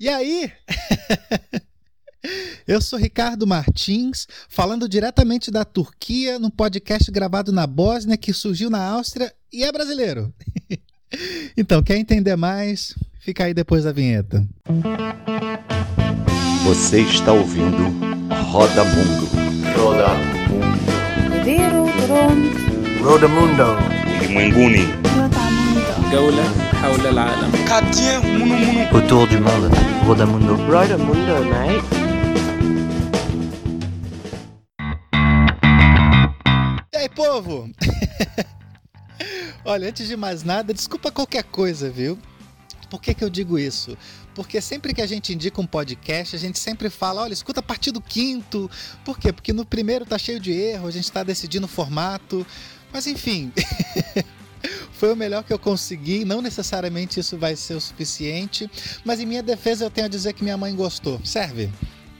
E aí? Eu sou Ricardo Martins, falando diretamente da Turquia, num podcast gravado na Bósnia que surgiu na Áustria e é brasileiro. Então, quer entender mais? Fica aí depois da vinheta. Você está ouvindo Roda Mundo. Roda Mundo. Roda Mundo. Roda Mundo. Autour du monde. Roda Mundo. Roda Mundo, mate. E aí, povo? Olha, antes de mais nada, desculpa qualquer coisa, viu? Por que, que eu digo isso? Porque sempre que a gente indica um podcast, a gente sempre fala, olha, escuta a partir do quinto. Por quê? Porque no primeiro tá cheio de erro, a gente está decidindo o formato. Mas enfim, foi o melhor que eu consegui. Não necessariamente isso vai ser o suficiente, mas em minha defesa eu tenho a dizer que minha mãe gostou. Serve.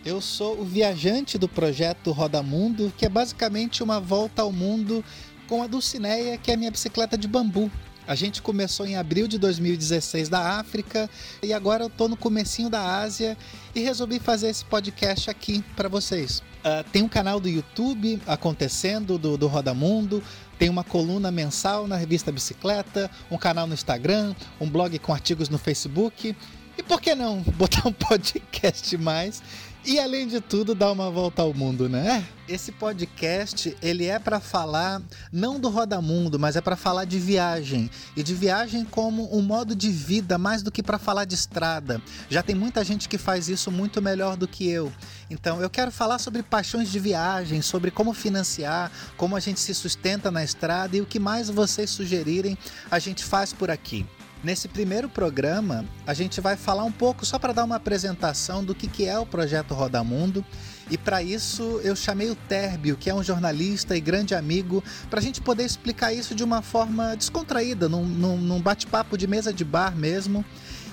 Eu sou o viajante do projeto Roda Mundo, que é basicamente uma volta ao mundo com a Dulcineia, que é a minha bicicleta de bambu. A gente começou em abril de 2016 da África e agora eu tô no comecinho da Ásia e resolvi fazer esse podcast aqui para vocês. Uh, tem um canal do YouTube acontecendo do, do Roda Mundo, tem uma coluna mensal na revista Bicicleta, um canal no Instagram, um blog com artigos no Facebook. E por que não botar um podcast mais e além de tudo dar uma volta ao mundo, né? Esse podcast, ele é para falar não do Roda Mundo, mas é para falar de viagem e de viagem como um modo de vida mais do que para falar de estrada. Já tem muita gente que faz isso muito melhor do que eu. Então, eu quero falar sobre paixões de viagem, sobre como financiar, como a gente se sustenta na estrada e o que mais vocês sugerirem, a gente faz por aqui. Nesse primeiro programa, a gente vai falar um pouco só para dar uma apresentação do que, que é o projeto Roda Mundo. E para isso eu chamei o Térbio, que é um jornalista e grande amigo, para a gente poder explicar isso de uma forma descontraída, num, num, num bate-papo de mesa de bar mesmo.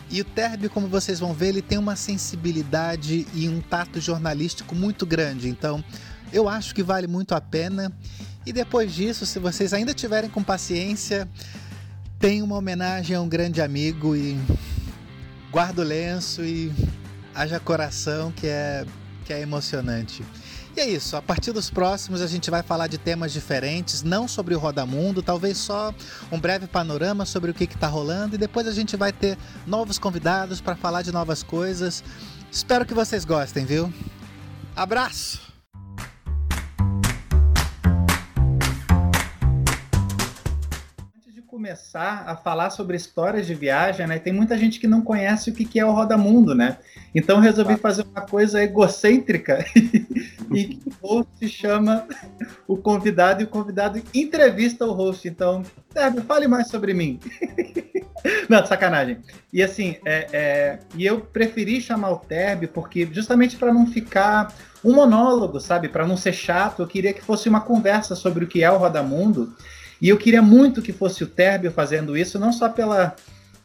E o Térbio, como vocês vão ver, ele tem uma sensibilidade e um tato jornalístico muito grande. Então, eu acho que vale muito a pena. E depois disso, se vocês ainda tiverem com paciência, tem uma homenagem a um grande amigo e guarda o lenço e haja coração que é que é emocionante. E é isso, a partir dos próximos a gente vai falar de temas diferentes, não sobre o Rodamundo, talvez só um breve panorama sobre o que está rolando e depois a gente vai ter novos convidados para falar de novas coisas. Espero que vocês gostem, viu? Abraço! Começar a falar sobre histórias de viagem, né? Tem muita gente que não conhece o que é o Roda Mundo, né? Então resolvi fazer uma coisa egocêntrica e o host chama o convidado e o convidado entrevista o host. Então, Sérgio, fale mais sobre mim. Não, sacanagem. E assim, é, é, e eu preferi chamar o Terbi porque justamente para não ficar um monólogo, sabe? Para não ser chato, eu queria que fosse uma conversa sobre o que é o Roda Mundo e eu queria muito que fosse o Térbio fazendo isso, não só pela,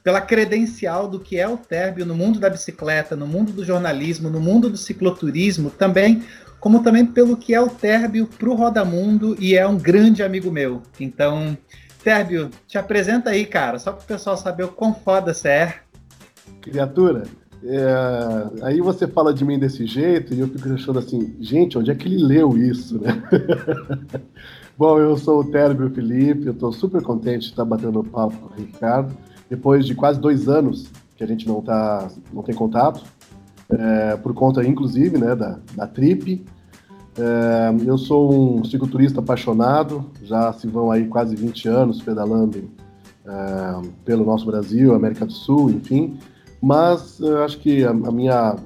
pela credencial do que é o Térbio no mundo da bicicleta, no mundo do jornalismo, no mundo do cicloturismo, também como também pelo que é o Térbio para o Rodamundo e é um grande amigo meu. Então, Térbio, te apresenta aí, cara, só para o pessoal saber o quão foda você é. Criatura, é, aí você fala de mim desse jeito e eu fico achando assim, gente, onde é que ele leu isso, né? Bom, eu sou o Térbio Felipe, eu estou super contente de estar batendo papo com o Ricardo, depois de quase dois anos que a gente não, tá, não tem contato, é, por conta, inclusive, né, da, da Trip. É, eu sou um cicloturista apaixonado, já se vão aí quase 20 anos pedalando é, pelo nosso Brasil, América do Sul, enfim, mas eu acho que a, a minha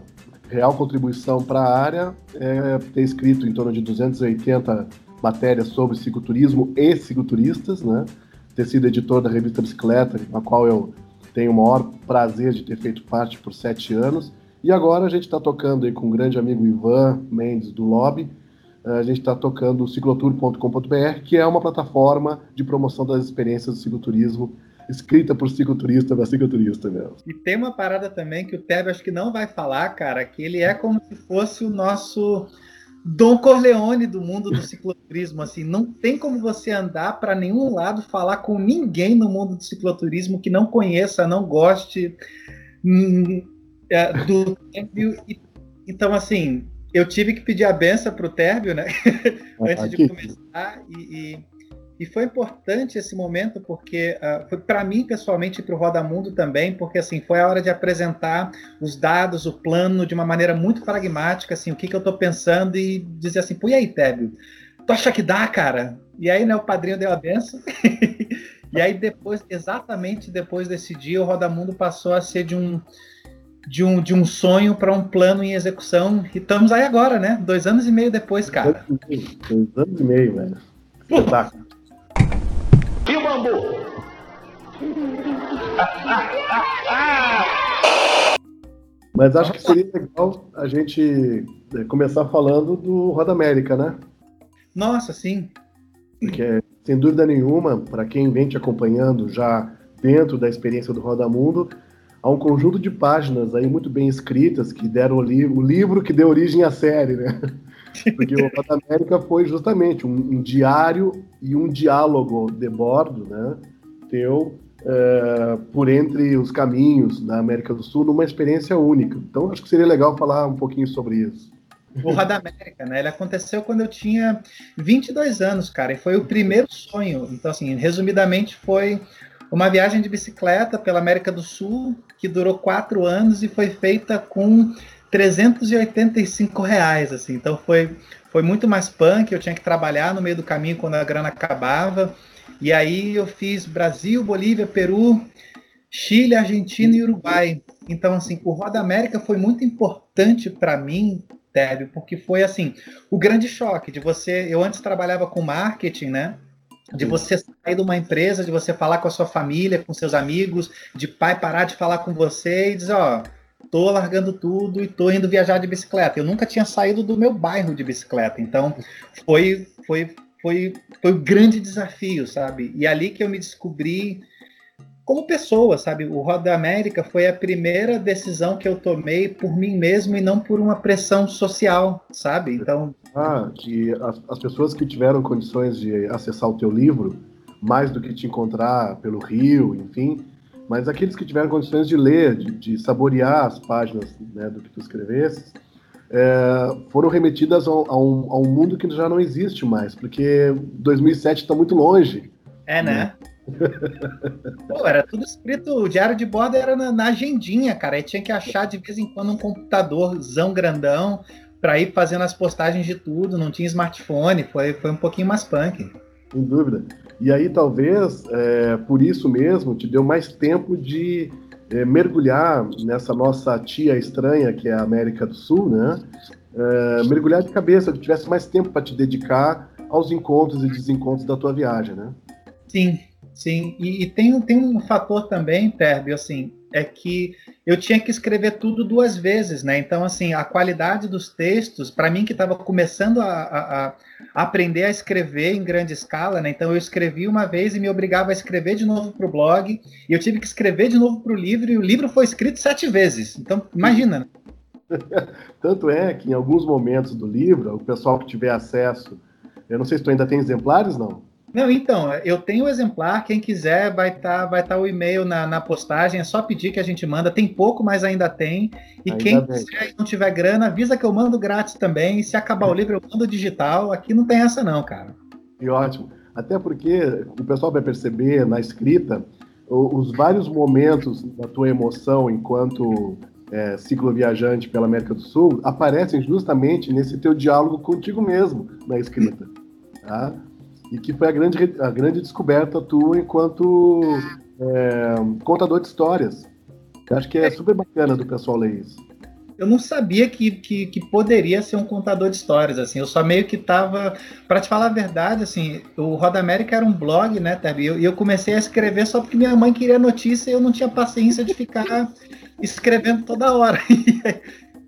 real contribuição para a área é ter escrito em torno de 280 matérias sobre cicloturismo e cicloturistas, né? Ter sido editor da revista Bicicleta, na qual eu tenho o maior prazer de ter feito parte por sete anos. E agora a gente está tocando aí com o grande amigo Ivan Mendes do Lobby, a gente está tocando o ciclotour.com.br, que é uma plataforma de promoção das experiências do cicloturismo, escrita por cicloturista para cicloturista mesmo. E tem uma parada também que o Tebe acho que não vai falar, cara, que ele é como se fosse o nosso Dom Corleone do mundo do cicloturismo, assim, não tem como você andar para nenhum lado, falar com ninguém no mundo do cicloturismo que não conheça, não goste. Hum, é, do Térbio. Então, assim, eu tive que pedir a benção para o Térbio, né? Antes de começar. E, e, e foi importante esse momento, porque uh, foi para mim, pessoalmente, e para o Roda Mundo também, porque assim, foi a hora de apresentar os dados, o plano, de uma maneira muito pragmática, assim, o que, que eu estou pensando, e dizer assim, pô, e aí, Térbio? Tu acha que dá, cara? E aí, né, o padrinho deu a benção. e aí, depois, exatamente depois desse dia, o Roda Mundo passou a ser de um de um, de um sonho para um plano em execução. E estamos aí agora, né? Dois anos e meio depois, cara. Dois anos e meio, velho. Espetáculo. O bambu? Mas acho que seria legal a gente eh, começar falando do Roda América, né? Nossa, sim. Porque, sem dúvida nenhuma, para quem vem te acompanhando já dentro da experiência do Roda Mundo, há um conjunto de páginas aí muito bem escritas que deram ali o livro que deu origem à série, né? Porque o Roda América foi justamente um, um, diário e um diálogo de bordo, né? Teu é, por entre os caminhos da América do Sul numa experiência única. Então acho que seria legal falar um pouquinho sobre isso. O Roda América, né? Ele aconteceu quando eu tinha 22 anos, cara, e foi o primeiro sonho. Então, assim, resumidamente, foi uma viagem de bicicleta pela América do Sul que durou quatro anos e foi feita com 385 reais, assim. Então foi, foi muito mais punk. Eu tinha que trabalhar no meio do caminho quando a grana acabava. E aí eu fiz Brasil, Bolívia, Peru, Chile, Argentina e Uruguai. Então, assim, o Roda América foi muito importante para mim, Tébio, porque foi assim o grande choque de você. Eu antes trabalhava com marketing, né? De você sair de uma empresa, de você falar com a sua família, com seus amigos, de pai parar de falar com você e dizer, ó, tô largando tudo e tô indo viajar de bicicleta. Eu nunca tinha saído do meu bairro de bicicleta, então foi foi foi foi um grande desafio, sabe? E ali que eu me descobri como pessoa, sabe? O Roda América foi a primeira decisão que eu tomei por mim mesmo e não por uma pressão social, sabe? Então. Ah, que as, as pessoas que tiveram condições de acessar o teu livro, mais do que te encontrar pelo Rio, enfim, mas aqueles que tiveram condições de ler, de, de saborear as páginas né, do que tu escrevesse, é, foram remetidas a, a, um, a, um, mundo que já não existe mais, porque 2007 está muito longe. É, né? Pô, era tudo escrito, o diário de bordo era na, na, agendinha, cara. Aí tinha que achar de vez em quando um computadorzão grandão para ir fazendo as postagens de tudo. Não tinha smartphone, foi, foi um pouquinho mais punk. Sem dúvida. E aí talvez é, por isso mesmo te deu mais tempo de é, mergulhar nessa nossa tia estranha que é a América do Sul, né? É, mergulhar de cabeça, que tivesse mais tempo para te dedicar aos encontros e desencontros da tua viagem, né? Sim, Sim, e, e, tem, tem um fator também, Terbio, assim, é que eu tinha que escrever tudo duas vezes, né? Então, assim, a qualidade dos textos, para mim que estava começando a, a, aprender a escrever em grande escala, né? Então, eu escrevi uma vez e me obrigava a escrever de novo para o blog, e eu tive que escrever de novo para o livro, e o livro foi escrito sete vezes. Então, imagina. Né? Tanto é que em alguns momentos do livro, o pessoal que tiver acesso, eu não sei se tu ainda tem exemplares, não? Não, então, eu tenho o exemplar, quem quiser vai estar tá, vai tá o e-mail na, na postagem, é só pedir que a gente manda. Tem pouco, mas ainda tem. E ainda quem bem. quiser e não tiver grana, avisa que eu mando grátis também. E se acabar o livro, eu mando digital. Aqui não tem essa não, cara. E ótimo. Até porque o pessoal vai perceber na escrita os vários momentos da tua emoção enquanto é, cicloviajante pela América do Sul aparecem justamente nesse teu diálogo contigo mesmo na escrita. Tá? E que foi a grande, a grande descoberta tua enquanto é, contador de histórias. Eu acho que é super bacana do pessoal ler isso. Eu não sabia que, que, que, poderia ser um contador de histórias, assim. Eu só meio que tava, para te falar a verdade, assim, o Roda América era um blog, né, Terbi? E eu, eu, comecei a escrever só porque minha mãe queria notícia e eu não tinha paciência de ficar escrevendo toda hora.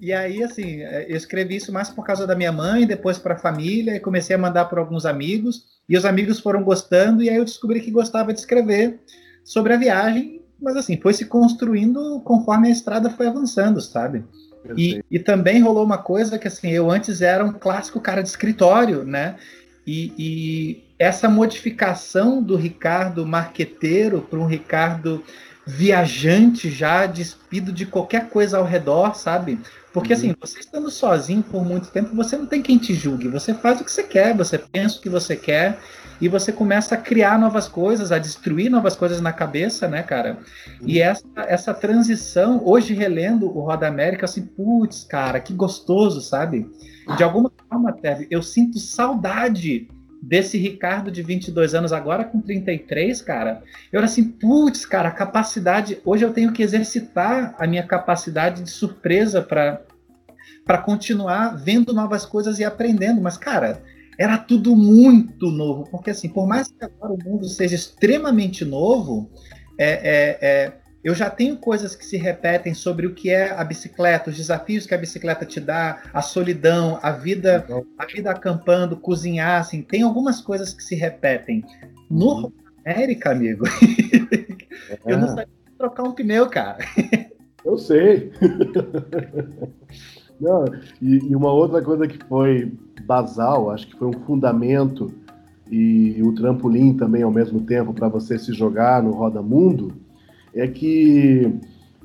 E aí, assim, eu escrevi isso mais por causa da minha mãe, depois para a família, e comecei a mandar para alguns amigos, e os amigos foram gostando, e aí eu descobri que gostava de escrever sobre a viagem, mas assim, foi se construindo conforme a estrada foi avançando, sabe? E, e, também rolou uma coisa que, assim, eu antes era um clássico cara de escritório, né? E, e essa modificação do Ricardo marqueteiro para um Ricardo viajante já, despido de qualquer coisa ao redor, sabe? Porque Uhum. assim, você estando sozinho por muito tempo, você não tem quem te julgue. Você faz o que você quer, você pensa o que você quer e você começa a criar novas coisas, a destruir novas coisas na cabeça, né, cara? E essa, essa transição, hoje relendo o Roda América, assim, putz, cara, que gostoso, sabe? De alguma forma, Teve, eu sinto saudade desse Ricardo de 22 anos, agora com 33, cara. Eu era assim, putz, cara, capacidade. Hoje eu tenho que exercitar a minha capacidade de surpresa para para continuar vendo novas coisas e aprendendo. Mas, cara, era tudo muito novo. Porque, assim, por mais que agora o mundo seja extremamente novo, é, é, é, eu já tenho coisas que se repetem sobre o que é a bicicleta, os desafios que a bicicleta te dá, a solidão, a vida, a vida acampando, cozinhar, assim, tem algumas coisas que se repetem. No América, amigo, eu não É, sabia trocar um pneu, cara. eu sei. Não, e, e uma outra coisa que foi basal, acho que foi um fundamento e o trampolim também ao mesmo tempo para você se jogar no Roda Mundo, é que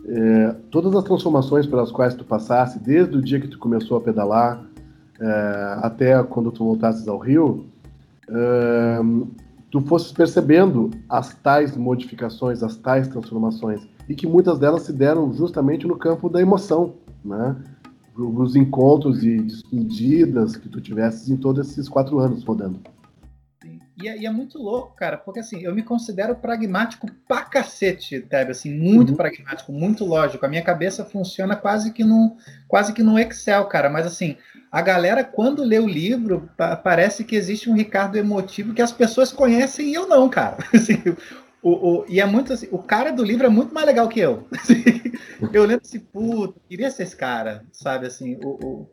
é, todas as transformações pelas quais tu passasse, desde o dia que tu começou a pedalar é, até quando tu voltasses ao Rio, é, tu fosses percebendo as tais modificações, as tais transformações, e que muitas delas se deram justamente no campo da emoção, né? Os encontros e despedidas que tu tivesses em todos esses quatro anos rodando. E é, e é muito louco, cara, porque assim, eu me considero pragmático pra cacete, Tebe, assim, muito Uhum. pragmático, muito lógico. A minha cabeça funciona quase que no, quase que no Excel, cara, mas assim, a galera, quando lê o livro, pa- parece que existe um Ricardo emotivo que as pessoas conhecem e eu não, cara. Assim, o, o- e é muito assim, o cara do livro é muito mais legal que eu. Assim, eu lembro assim, puta, queria ser esse cara, sabe, assim, o... o-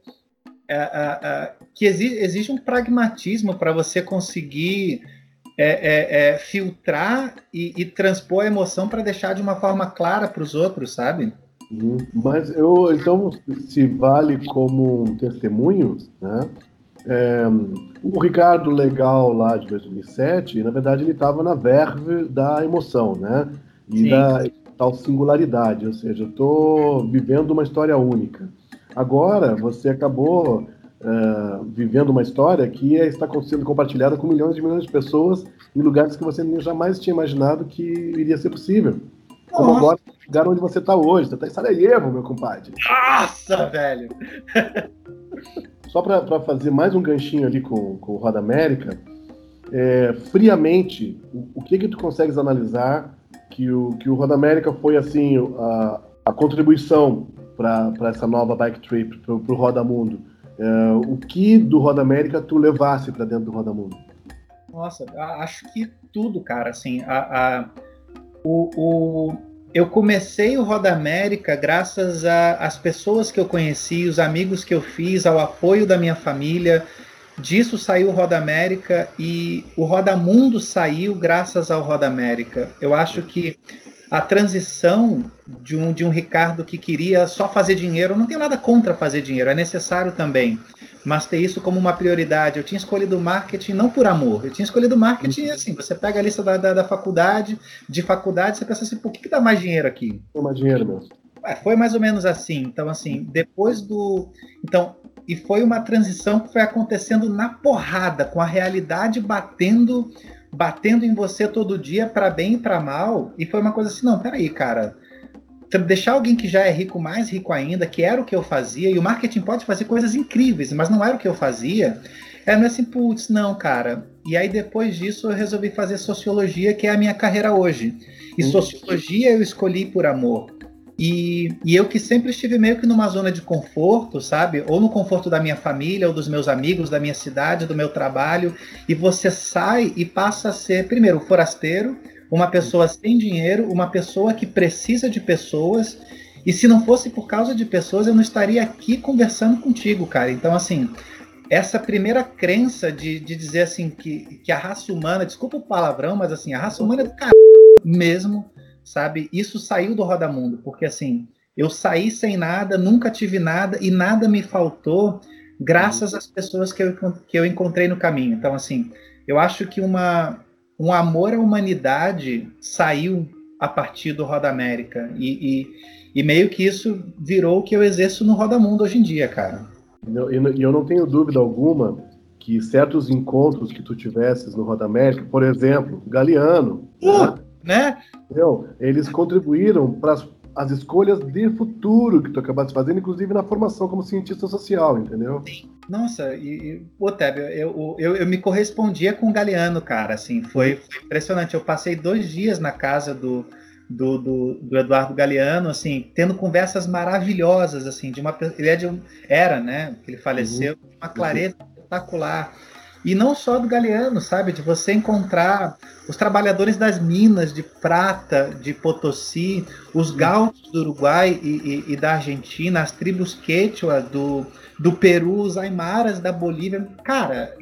é, é, é, que exi- exige um pragmatismo para você conseguir é, é, filtrar e, e transpor a emoção para deixar de uma forma clara para os outros, sabe? Uhum. Mas eu, então, se vale como um testemunho, né? É, o Ricardo Legal lá de 2007, na verdade, ele estava na verve da emoção, né? E Sim. da tal singularidade, ou seja, eu estou vivendo uma história única. Agora, você acabou é, vivendo uma história que está sendo compartilhada com milhões e milhões de pessoas em lugares que você jamais tinha imaginado que iria ser possível. Como Nossa. agora, o lugar onde você está hoje. Você está em Sarajevo, meu compadre. Nossa, velho! Só para fazer mais um ganchinho ali com, com o Roda América, é, friamente, o, o que que tu consegues analisar que o, que o Roda América foi assim a, a contribuição para essa nova bike trip, para o Roda Mundo? É, o que do Roda América tu levasse para dentro do Roda Mundo? Nossa, acho que tudo, cara. Assim, a, a- o, o- eu comecei o Roda América graças às pessoas que eu conheci, os amigos que eu fiz, ao apoio da minha família. Disso saiu o Roda América e o Roda Mundo saiu graças ao Roda América. Eu acho que a transição de um, de um Ricardo que queria só fazer dinheiro, não tenho nada contra fazer dinheiro, é necessário também mas ter isso como uma prioridade. Eu tinha escolhido marketing não por amor, eu tinha escolhido marketing assim, você pega a lista da, da, da faculdade, de faculdade, você pensa assim, por que, que dá mais dinheiro aqui? Tem mais dinheiro mesmo. É, foi mais ou menos assim. Então, assim, depois do. Então, e foi uma transição que foi acontecendo na porrada, com a realidade batendo batendo em você todo dia, para bem e para mal. E foi uma coisa assim: não, peraí, cara. Deixar alguém que já é rico mais rico ainda, que era o que eu fazia, e o marketing pode fazer coisas incríveis, mas não era o que eu fazia. É, não é assim, putz, não, cara. E aí depois disso eu resolvi fazer sociologia, que é a minha carreira hoje. E Uhum. sociologia eu escolhi por amor. E, e eu que sempre estive meio que numa zona de conforto, sabe? Ou no conforto da minha família, ou dos meus amigos, da minha cidade, do meu trabalho. E você sai e passa a ser, primeiro, forasteiro, uma pessoa sem dinheiro, uma pessoa que precisa de pessoas. E se não fosse por causa de pessoas, eu não estaria aqui conversando contigo, cara. Então, assim, essa primeira crença de, de dizer assim que, que a raça humana, desculpa o palavrão, mas assim, a raça humana é do caralho mesmo, sabe? Isso saiu do Roda Mundo, porque assim, eu saí sem nada, nunca tive nada e nada me faltou graças às pessoas que eu, que eu encontrei no caminho. Então, assim, eu acho que uma, um amor à humanidade saiu a partir do Roda América. E, e, e meio que isso virou o que eu exerço no Roda Mundo hoje em dia, cara. E eu, eu não tenho dúvida alguma que certos encontros que tu tivesses no Roda América, por exemplo, Galeano, uh, né? Entendeu? Eles contribuíram para as escolhas de futuro que tu acabaste fazendo, inclusive na formação como cientista social, entendeu? Sim. Nossa, e, o Tébio, eu, eu, eu, me correspondia com o Galeano, cara, assim, foi, foi impressionante. Eu passei dois dias na casa do, do, do, do, Eduardo Galeano, assim, tendo conversas maravilhosas, assim, de uma ele é de um, era, né, que ele faleceu, uhum. uma clareza uhum. espetacular. E não só do Galeano, sabe, de você encontrar os trabalhadores das minas de prata de Potosí, os gauchos do Uruguai e, e, e da Argentina, as tribos quechua do, do Peru, os aimaras da Bolívia, cara,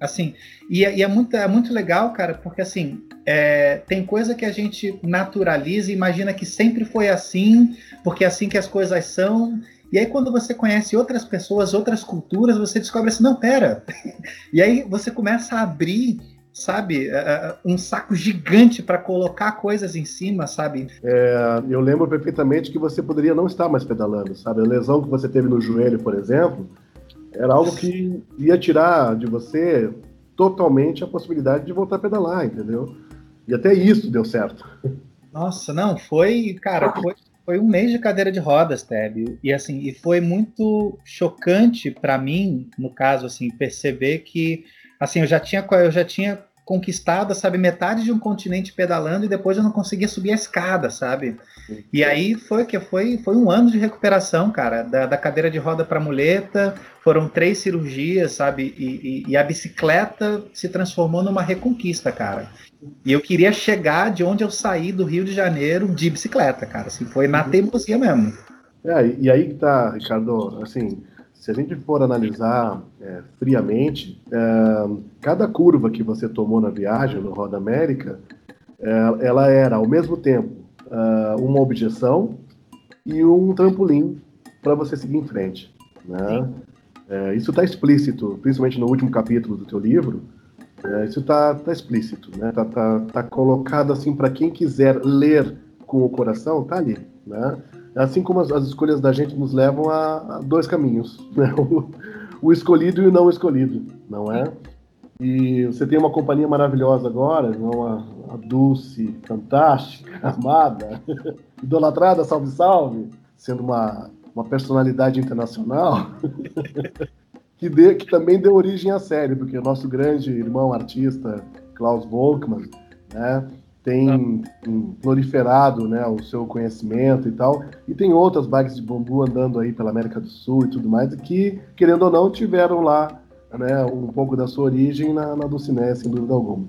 assim, e, é, e é, muito, é muito legal, cara, porque assim, é, tem coisa que a gente naturaliza e imagina que sempre foi assim, porque é assim que as coisas são, e aí quando você conhece outras pessoas, outras culturas, você descobre assim, não, pera, e aí você começa a abrir sabe, um saco gigante para colocar coisas em cima, sabe? É, eu lembro perfeitamente que você poderia não estar mais pedalando, sabe? A lesão que você teve no joelho, por exemplo, era algo que ia tirar de você totalmente a possibilidade de voltar a pedalar, entendeu? E até isso deu certo. Nossa, não, foi, cara, foi, foi um mês de cadeira de rodas, Teb. E assim, e foi muito chocante para mim, no caso, assim, perceber que assim, eu já tinha, eu já tinha conquistado, sabe, metade de um continente pedalando e depois eu não conseguia subir a escada, sabe? E aí foi que foi, foi um ano de recuperação, cara, da, da cadeira de roda para muleta, foram três cirurgias, sabe? E, e, e, a bicicleta se transformou numa reconquista, cara. E eu queria chegar de onde eu saí do Rio de Janeiro de bicicleta, cara. Assim, foi na teimosia mesmo. É, e aí que tá, Ricardo, assim, se a gente for analisar é, friamente, é, cada curva que você tomou na viagem no Roda América, é, ela era ao mesmo tempo é, uma objeção e um trampolim para você seguir em frente. Né? É, isso está explícito, principalmente no último capítulo do teu livro. É, isso está tá explícito, né? Tá, tá, tá colocado assim para quem quiser ler com o coração, tá ali, né? Assim como as, as escolhas da gente nos levam a, a dois caminhos, né? o, o, escolhido e o não escolhido, não é? E você tem uma companhia maravilhosa agora, uma, uma Dulce, fantástica, amada, idolatrada, salve, salve, sendo uma, uma personalidade internacional, que, dê, que também deu origem à série, porque o nosso grande irmão artista, Klaus Volkmann, né? Tem proliferado né, o seu conhecimento e tal, e tem outras bikes de bambu andando aí pela América do Sul e tudo mais, que, querendo ou não, tiveram lá né, um pouco da sua origem na, na Dulcinéia, sem dúvida alguma.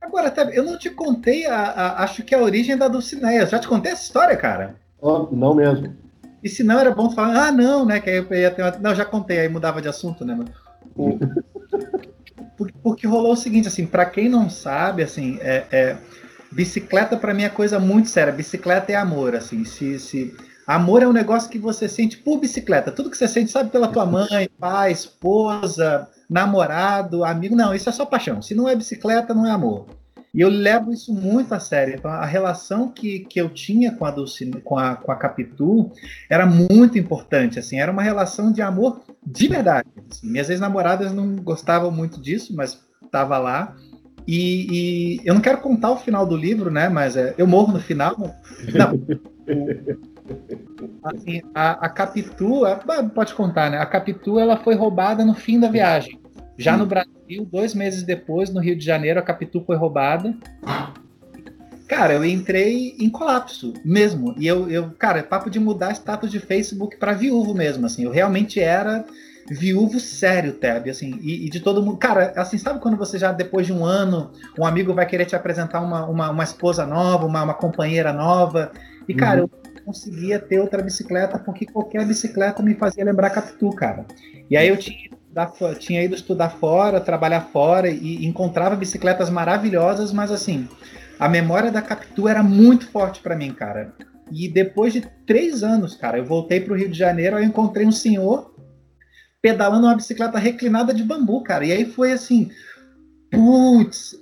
Agora, eu não te contei, a, a, acho que a origem da Dulcinéia. Já te contei essa história, cara? Oh, não mesmo. E se não, era bom falar, ah, não, né? Que aí eu ia ter uma... Não, já contei, aí mudava de assunto, né? O... porque, porque rolou o seguinte, assim, para quem não sabe, assim, é, é bicicleta para mim é coisa muito séria. Bicicleta é amor, assim. Se, se amor é um negócio que você sente por bicicleta. Tudo que você sente, sabe, pela tua mãe, pai, esposa, namorado, amigo. Não, isso é só paixão. Se não é bicicleta, não é amor. E eu levo isso muito a sério. Então, a relação que, que eu tinha com a, Dulcine, com, a, com a Capitu era muito importante. Assim, era uma relação de amor de verdade. Assim. Minhas ex-namoradas não gostavam muito disso, mas estava lá. E, e, eu não quero contar o final do livro, né? Mas é, eu morro no final. Não. assim, a, a Capitu, a, pode contar, né? A Capitu ela foi roubada no fim da viagem. Já no Brasil, dois meses depois, no Rio de Janeiro, a Capitu foi roubada. Cara, eu entrei em colapso mesmo. E eu, eu cara, é papo de mudar status de Facebook para viúvo mesmo. Assim, eu realmente era viúvo sério, Teb, assim, e, e, de todo mundo. Cara, assim, sabe quando você já, depois de um ano, um amigo vai querer te apresentar uma, uma, uma esposa nova, uma, uma companheira nova, e, cara, uhum. eu conseguia ter outra bicicleta porque qualquer bicicleta me fazia lembrar Capitu, cara. E aí eu tinha, tinha ido estudar fora, trabalhar fora, e encontrava bicicletas maravilhosas, mas, assim, a memória da Capitu era muito forte para mim, cara. E depois de três anos, cara, eu voltei para o Rio de Janeiro, eu encontrei um senhor pedalando uma bicicleta reclinada de bambu, cara. E aí foi assim, putz,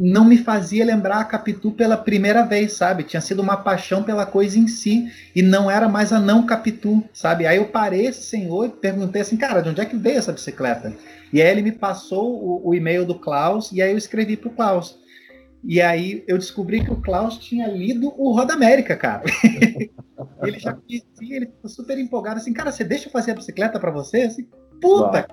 não me fazia lembrar a Capitu pela primeira vez, sabe? Tinha sido uma paixão pela coisa em si e não era mais a não Capitu, sabe? Aí eu parei esse senhor e perguntei assim, cara, de onde é que veio essa bicicleta? E aí ele me passou o, o e-mail do Klaus e aí eu escrevi pro Klaus. E aí eu descobri que o Klaus tinha lido o Roda América, cara. ele já conhecia, ele ficou super empolgado assim, cara, você deixa eu fazer a bicicleta para você? Assim, puta!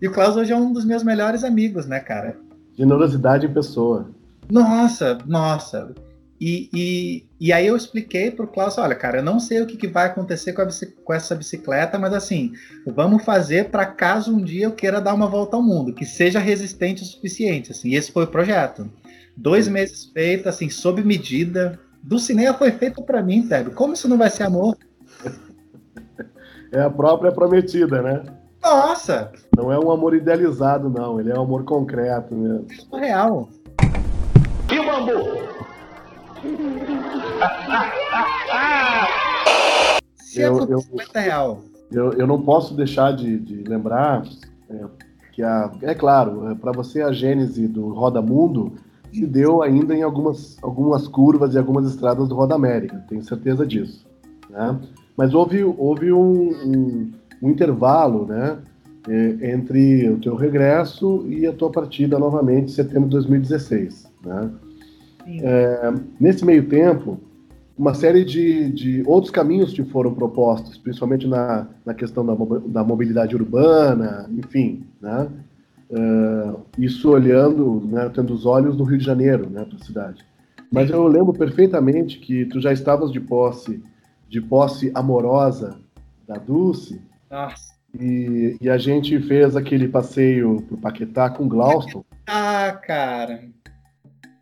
E o Klaus hoje é um dos meus melhores amigos, né, cara? Generosidade em pessoa. Nossa, nossa. E, e, e aí eu expliquei pro Klaus, olha, cara, eu não sei o que, que vai acontecer com, com, essa bicicleta, mas assim, vamos fazer para caso um dia eu queira dar uma volta ao mundo, que seja resistente o suficiente, assim. E esse foi o projeto. Dois meses feito, assim, sob medida. Do cinema foi feito para mim, Tébio. Como isso não vai ser amor? É a própria prometida, né? Nossa! Não é um amor idealizado, não. Ele é um amor concreto mesmo. É real. E o bambu? Se eu, é eu, 50 real. Eu, eu não posso deixar de, de lembrar é, que, a, é claro, é, para você a gênese do Roda Mundo se deu ainda em algumas, algumas curvas e algumas estradas do Roda América, tenho certeza disso. Né? Mas houve, houve um, um um intervalo, né, é, entre o teu regresso e a tua partida novamente em setembro de 2016, né? É, nesse meio tempo, uma série de, de outros caminhos te foram propostos, principalmente na, na questão da, da mobilidade urbana, enfim, né? É, isso olhando, né, tendo os olhos no Rio de Janeiro, né, para a cidade. Mas eu lembro perfeitamente que tu já estavas de posse, de posse amorosa da Dulce, nossa. E, e, a gente fez aquele passeio pro Paquetá com Glauston. Ah, cara.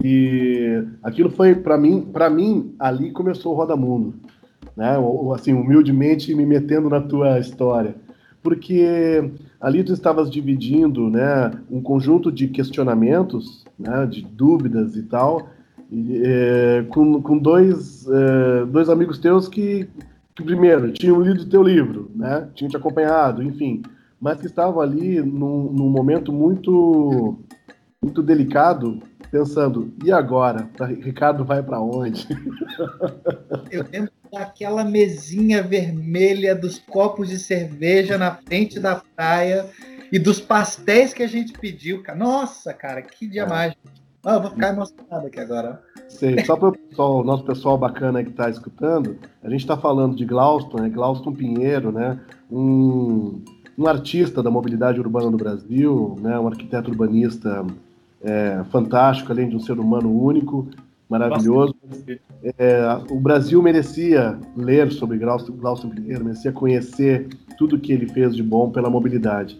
E aquilo foi para mim, para mim ali começou o Roda Mundo, né? Assim, humildemente me metendo na tua história, porque ali tu estavas dividindo, né, um conjunto de questionamentos, né, de dúvidas e tal, e, é, com, com dois, é, dois amigos teus que que primeiro tinham lido teu livro, né? Tinham te acompanhado, enfim, mas que estavam ali num, num momento muito muito delicado, pensando, e agora? Ricardo vai para onde? Eu lembro daquela mesinha vermelha dos copos de cerveja na frente da praia e dos pastéis que a gente pediu, cara. Nossa, cara, que dia é. mágico. Ah, eu vou ficar emocionado aqui agora. Sei, só para o nosso pessoal bacana que está escutando, a gente está falando de Glauston, né? Glauston Pinheiro, né? Um, um artista da mobilidade urbana do Brasil, né? um arquiteto urbanista é, fantástico, além de um ser humano único, maravilhoso. É, o Brasil merecia ler sobre Glauston, Glauston Pinheiro, merecia conhecer tudo que ele fez de bom pela mobilidade.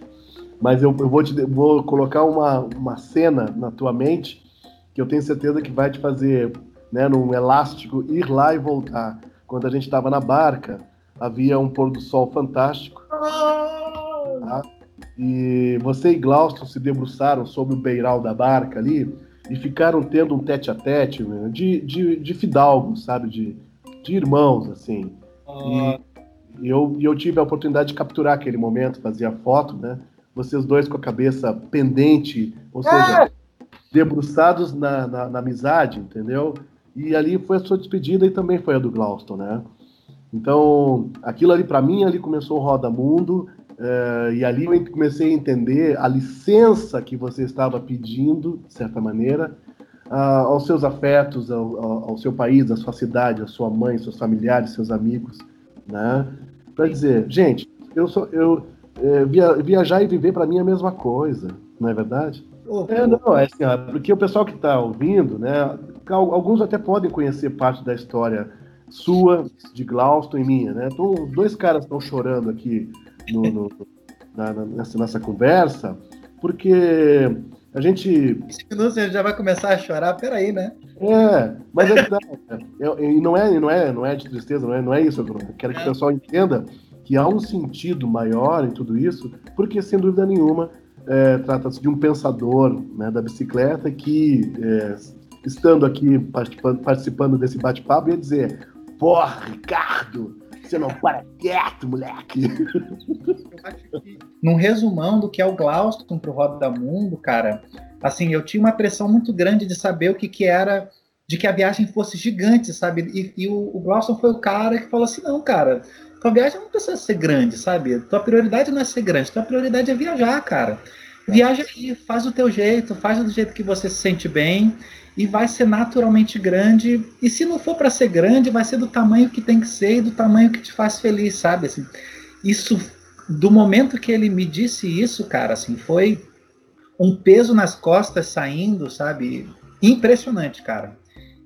Mas eu, eu vou, te, vou colocar uma, uma cena na tua mente que eu tenho certeza que vai te fazer, né, num elástico, ir lá e voltar. Quando a gente estava na barca, havia um pôr do sol fantástico. Tá? E você e Glauston se debruçaram sobre o beiral da barca ali e ficaram tendo um tete a tete né, de, de, de fidalgos, sabe? De, de irmãos, assim. E, e eu, eu tive a oportunidade de capturar aquele momento, fazer a foto, né? Vocês dois com a cabeça pendente, ou seja, debruçados na, na, na, amizade, entendeu? E ali foi a sua despedida e também foi a do Glauston, né? Então, aquilo ali para mim, ali começou o Roda Mundo, uh, e ali eu comecei a entender a licença que você estava pedindo, de certa maneira, uh, aos seus afetos, ao, ao, ao, seu país, à sua cidade, à sua mãe, seus familiares, seus amigos, né? Para dizer, gente, eu sou eu é, via, viajar e viver para mim é a mesma coisa, não é verdade? É, não, é assim, ó, porque o pessoal que está ouvindo, né, alguns até podem conhecer parte da história sua, de Glauston e minha, né? Então, dois caras estão chorando aqui no, no, na, nessa, nessa conversa, porque a gente. Minutos você já vai começar a chorar, peraí, né? É, mas é, é, e não é, não é, não é de tristeza, não é, não é isso. Eu quero que o pessoal entenda que há um sentido maior em tudo isso, porque sem dúvida nenhuma é, trata-se de um pensador né, da bicicleta que, é, estando aqui participando, participando desse bate-papo, ia dizer: Porra, Ricardo, você não para quieto, moleque. Num resumão do que é o Glauston pro Roda da Mundo, cara, assim, eu tinha uma pressão muito grande de saber o que, que era, de que a viagem fosse gigante, sabe? E, e o, o Glosson foi o cara que falou assim: não, cara, tua viagem não precisa ser grande, sabe? Tua prioridade não é ser grande, tua prioridade é viajar, cara. Viaja aí, faz do teu jeito, faz do jeito que você se sente bem e vai ser naturalmente grande. E se não for para ser grande, vai ser do tamanho que tem que ser e do tamanho que te faz feliz, sabe? Assim, isso, do momento que ele me disse isso, cara, assim, foi um peso nas costas saindo, sabe? Impressionante, cara.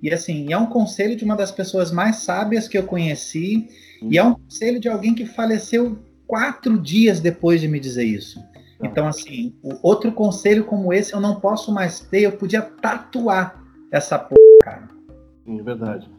E assim, é um conselho de uma das pessoas mais sábias que eu conheci, e é um conselho de alguém que faleceu quatro dias depois de me dizer isso. Então, assim, outro conselho como esse eu não posso mais ter, eu podia tatuar essa porra, cara. Sim, é verdade.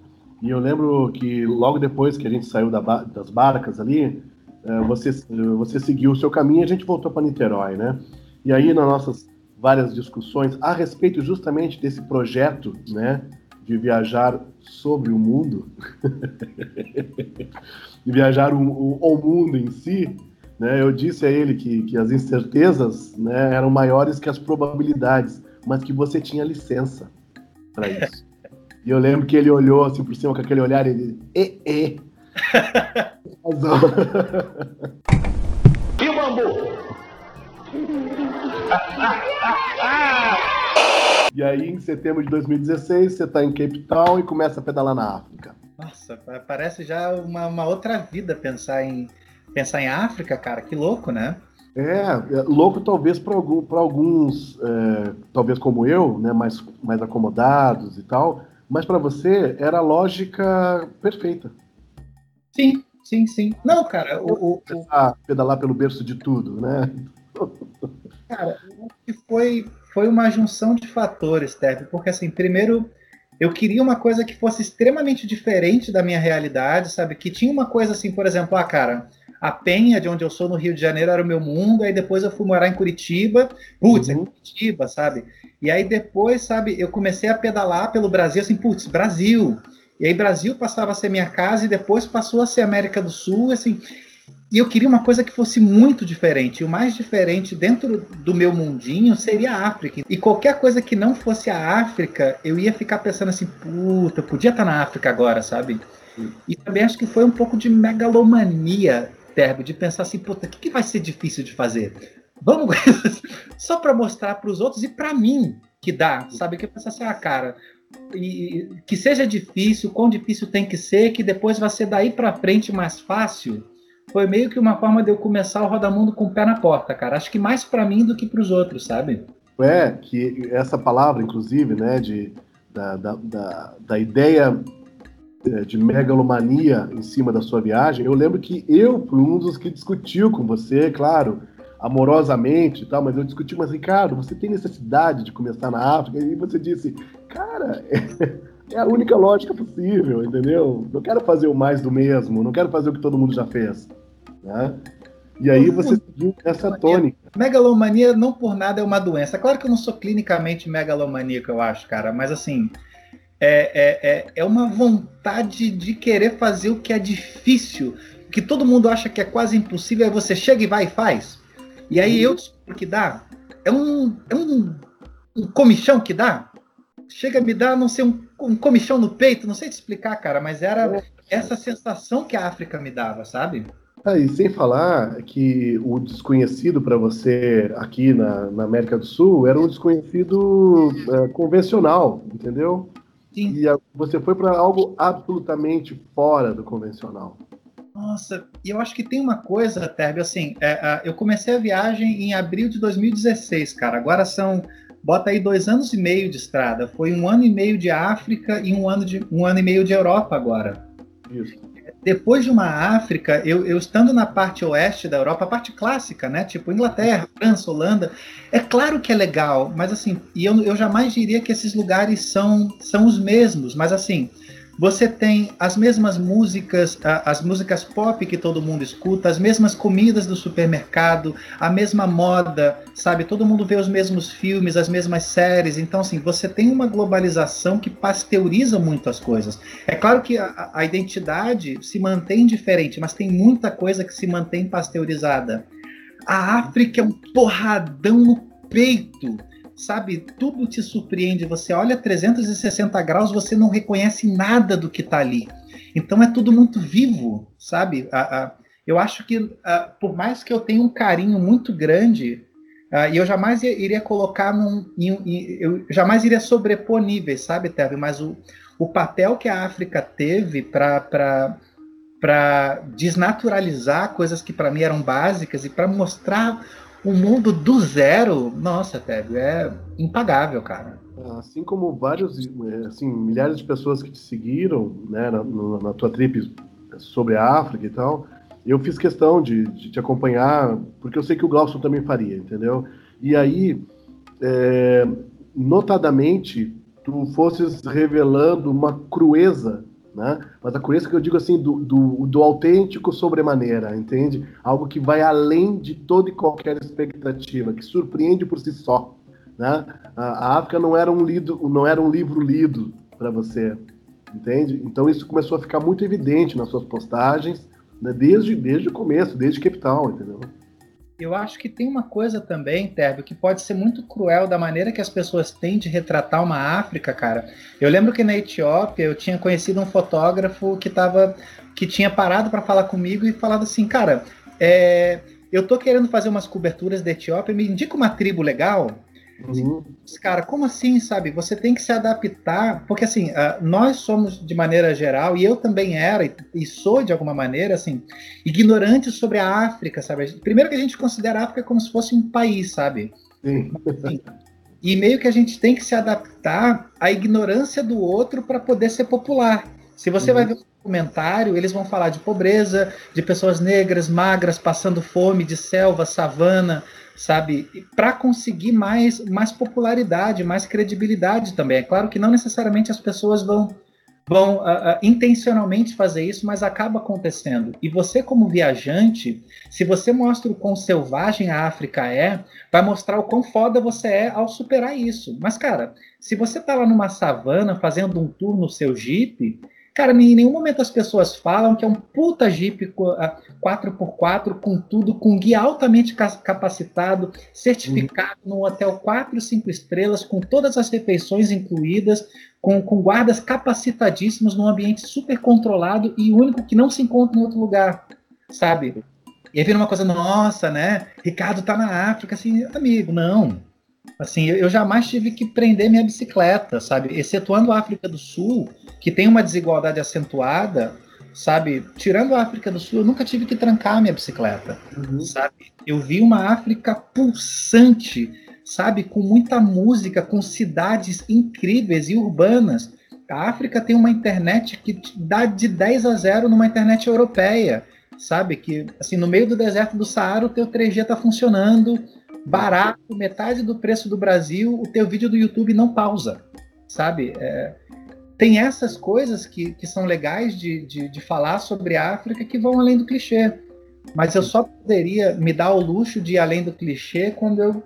E eu lembro que logo depois que a gente saiu da, das barcas ali, eh, você, você seguiu o seu caminho e a gente voltou para Niterói, né? E aí, nas nossas várias discussões a respeito justamente desse projeto, né, de viajar sobre o mundo, de viajar o, o, o mundo em si, né? Eu disse a ele que, que as incertezas né, eram maiores que as probabilidades, mas que você tinha licença para isso. E eu lembro que ele olhou assim por cima com aquele olhar e ele, e, e. e o bambu? e aí, em setembro de 2016, você está em Cape Town e começa a pedalar na África. Nossa, parece já uma, uma outra vida pensar em pensar em África, cara, que louco, né? É, é louco talvez para algum, alguns, é, talvez como eu, né, mais, mais acomodados e tal, mas para você era a lógica perfeita. Sim, sim, sim. Não, cara, o, o, o... pedalar pelo berço de tudo, né? Cara, foi foi uma junção de fatores, Tepe, porque assim, primeiro eu queria uma coisa que fosse extremamente diferente da minha realidade, sabe? Que tinha uma coisa assim, por exemplo, ah, cara, a Penha, de onde eu sou, no Rio de Janeiro, era o meu mundo. Aí depois eu fui morar em Curitiba. Putz, é uhum. é Curitiba, sabe? E aí depois, sabe, eu comecei a pedalar pelo Brasil, assim, putz, Brasil. E aí Brasil passava a ser minha casa e depois passou a ser América do Sul, assim. E eu queria uma coisa que fosse muito diferente. E o mais diferente dentro do meu mundinho seria a África. E qualquer coisa que não fosse a África, eu ia ficar pensando assim, puta, eu podia estar na África agora, sabe? E também acho que foi um pouco de megalomania De pensar assim, puta, o que, que vai ser difícil de fazer? Vamos só para mostrar para os outros e para mim que dá, sabe? Que eu pensar assim, ah, cara, e, que seja difícil, quão difícil tem que ser, que depois vai ser daí para frente mais fácil. Foi meio que uma forma de eu começar o Rodamundo com o pé na porta, cara. Acho que mais para mim do que para os outros, sabe? É, que essa palavra, inclusive, né, de, da, da, da, da ideia de megalomania em cima da sua viagem, eu lembro que eu fui um dos que discutiu com você, claro, amorosamente e tal, mas eu discuti, mas Ricardo, você tem necessidade de começar na África? E você disse, cara, é, é a única lógica possível, entendeu? Não quero fazer o mais do mesmo, não quero fazer o que todo mundo já fez, né? E aí você seguiu essa tônica. Megalomania não por nada é uma doença. Claro que eu não sou clinicamente megalomaníaco, eu acho, cara, mas assim, é, é, é, é uma vontade de querer fazer o que é difícil, que todo mundo acha que é quase impossível, aí você chega e vai e faz. E aí eu descubro que dá. É um, é um, um comichão que dá. Chega a me dar, não sei, um, um comichão no peito, não sei te explicar, cara, mas era é. essa sensação que a África me dava, sabe? Ah, e sem falar que o desconhecido para você aqui na, na, América do Sul era um desconhecido é, convencional, entendeu? Sim. E você foi para algo absolutamente fora do convencional. Nossa, e eu acho que tem uma coisa, Terbi, assim, é, eu comecei a viagem em abril de 2016, cara. Agora são, bota aí dois anos e meio de estrada. Foi um ano e meio de África e um ano, de, um ano e meio de Europa agora. Isso depois de uma África, eu, eu, estando na parte oeste da Europa, a parte clássica, né? Tipo Inglaterra, França, Holanda, é claro que é legal, mas assim, e eu, eu jamais diria que esses lugares são, são os mesmos, mas assim, você tem as mesmas músicas, as músicas pop que todo mundo escuta, as mesmas comidas do supermercado, a mesma moda, sabe? Todo mundo vê os mesmos filmes, as mesmas séries. Então, assim, você tem uma globalização que pasteuriza muito as coisas. É claro que a, a identidade se mantém diferente, mas tem muita coisa que se mantém pasteurizada. A África é um porradão no peito sabe, tudo te surpreende. Você olha 360 graus, você não reconhece nada do que está ali. Então é tudo muito vivo, sabe? A, a, eu acho que, a, por mais que eu tenha um carinho muito grande, e eu jamais iria colocar num. Em, em, eu jamais iria sobrepor níveis, sabe, Teve? Mas o, o papel que a África teve para desnaturalizar coisas que para mim eram básicas e para mostrar um mundo do zero, nossa, Teve, é impagável, cara. Assim como vários, assim, milhares de pessoas que te seguiram, né, na, na tua trip sobre a África e tal, eu fiz questão de, de te acompanhar, porque eu sei que o Glaucio também faria, entendeu? E aí, é, notadamente, tu fosses revelando uma crueza, né? Mas a crueza que eu digo assim, do, do, do autêntico sobremaneira, entende? Algo que vai além de toda e qualquer expectativa, que surpreende por si só, né? A, a África não era um, lido, não era um livro lido para você, entende? Então isso começou a ficar muito evidente nas suas postagens, né? desde, desde o começo, desde Cape Town, entendeu? Eu acho que tem uma coisa também, Térvio, que pode ser muito cruel da maneira que as pessoas têm de retratar uma África, cara. Eu lembro que na Etiópia eu tinha conhecido um fotógrafo que tava, que tinha parado para falar comigo e falado assim, cara, é, eu tô querendo fazer umas coberturas da Etiópia, me indica uma tribo legal. Uhum. Cara, como assim, sabe? Você tem que se adaptar, porque assim, uh, nós somos de maneira geral, e eu também era, e, sou de alguma maneira, assim, ignorantes sobre a África, sabe? Primeiro que a gente considera a África como se fosse um país, sabe? Sim. Assim, e meio que a gente tem que se adaptar à ignorância do outro para poder ser popular. Se você uhum. vai ver um documentário, eles vão falar de pobreza, de pessoas negras, magras, passando fome, de selva, savana, sabe? Para conseguir mais, mais popularidade, mais credibilidade também. É claro que não necessariamente as pessoas vão vão uh, uh, intencionalmente fazer isso, mas acaba acontecendo. E você, como viajante, se você mostra o quão selvagem a África é, vai mostrar o quão foda você é ao superar isso. Mas, cara, se você tá lá numa savana fazendo um tour no seu jeep, Cara, em nenhum momento as pessoas falam que é um puta Jeep 4x4 com tudo, com guia altamente capacitado, certificado uhum. num hotel 4 5 estrelas, com todas as refeições incluídas, com, com guardas capacitadíssimos, num ambiente super controlado e único que não se encontra em outro lugar, sabe? E aí vira uma coisa, nossa, né? Ricardo tá na África, assim, amigo, não. Assim, eu, eu jamais tive que prender minha bicicleta, sabe? Excetuando a África do Sul, que tem uma desigualdade acentuada, sabe? Tirando a África do Sul, eu nunca tive que trancar minha bicicleta, uhum. sabe? Eu vi uma África pulsante, sabe? Com muita música, com cidades incríveis e urbanas. A África tem uma internet que dá de 10 a 0 numa internet europeia, sabe? Que, assim, no meio do deserto do Saara, o teu 3G está funcionando, barato, metade do preço do Brasil, o teu vídeo do YouTube não pausa, sabe? É, tem essas coisas que, que são legais de, de, de, falar sobre a África que vão além do clichê. Mas eu só poderia me dar o luxo de ir além do clichê quando eu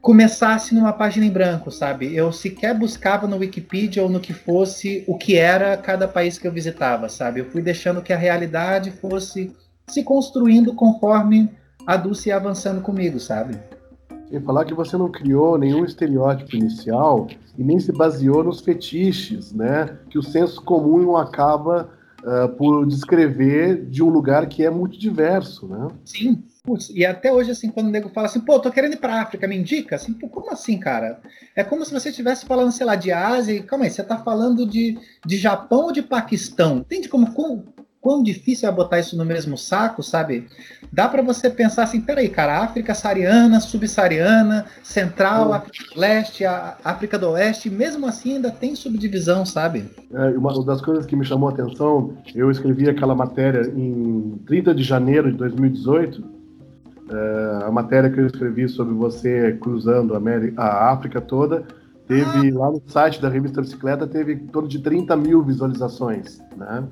começasse numa página em branco, sabe? Eu sequer buscava no Wikipedia ou no que fosse o que era cada país que eu visitava, sabe? Eu fui deixando que a realidade fosse se construindo conforme a Dulce ia avançando comigo, sabe? Sem falar que você não criou nenhum estereótipo inicial e nem se baseou nos fetiches, né? Que o senso comum acaba uh, por descrever de um lugar que é muito diverso, né? Sim. E até hoje, assim, quando o nego fala assim, pô, tô querendo ir pra África, me indica? Assim, pô, como assim, cara? É como se você estivesse falando, sei lá, de Ásia e, calma aí, você tá falando de, de Japão ou de Paquistão? Entende como, como, quão difícil é botar isso no mesmo saco, sabe? Dá para você pensar assim, peraí, cara, África saariana, subsaariana, central, uhum. África do leste, África do oeste, mesmo assim ainda tem subdivisão, sabe? É, uma das coisas que me chamou a atenção, eu escrevi aquela matéria em 30 de janeiro de 2018, é, a matéria que eu escrevi sobre você cruzando a, América, a África toda, teve ah. lá no site da revista Bicicleta, teve em torno de 30 mil visualizações, né?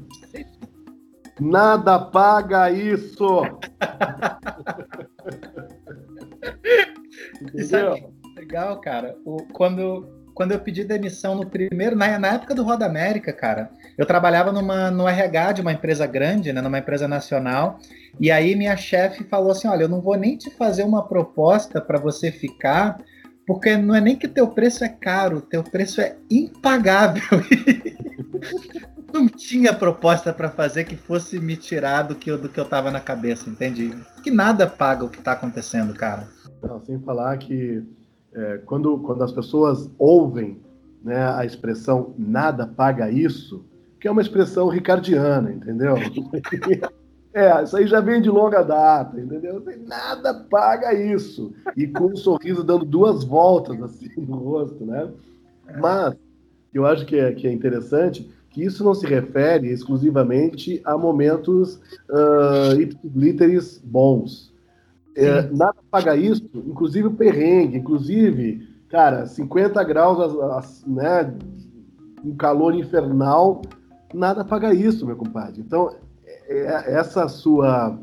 Nada paga isso! Entendeu? legal, cara. O, quando, quando eu pedi demissão no primeiro, na, na época do Roda América, cara, eu trabalhava numa, no RH de uma empresa grande, né, numa empresa nacional, e aí minha chefe falou assim: olha, eu não vou nem te fazer uma proposta para você ficar, Porque não é nem que teu preço é caro, teu preço é impagável. não tinha proposta para fazer que fosse me tirar do que, eu, do que eu tava na cabeça, entende? Que nada paga o que tá acontecendo, cara. Não, sem falar que é, quando, quando as pessoas ouvem né, a expressão nada paga isso, que é uma expressão ricardiana, entendeu? É, isso aí já vem de longa data, entendeu? Nada paga isso. E com um sorriso dando duas voltas assim no rosto, né? Mas eu acho que é, que é interessante que isso não se refere exclusivamente a momentos uh, bons. É, nada paga isso, inclusive o perrengue, inclusive, cara, 50 graus, né, um calor infernal, nada paga isso, meu compadre. Então, é, é, essa sua,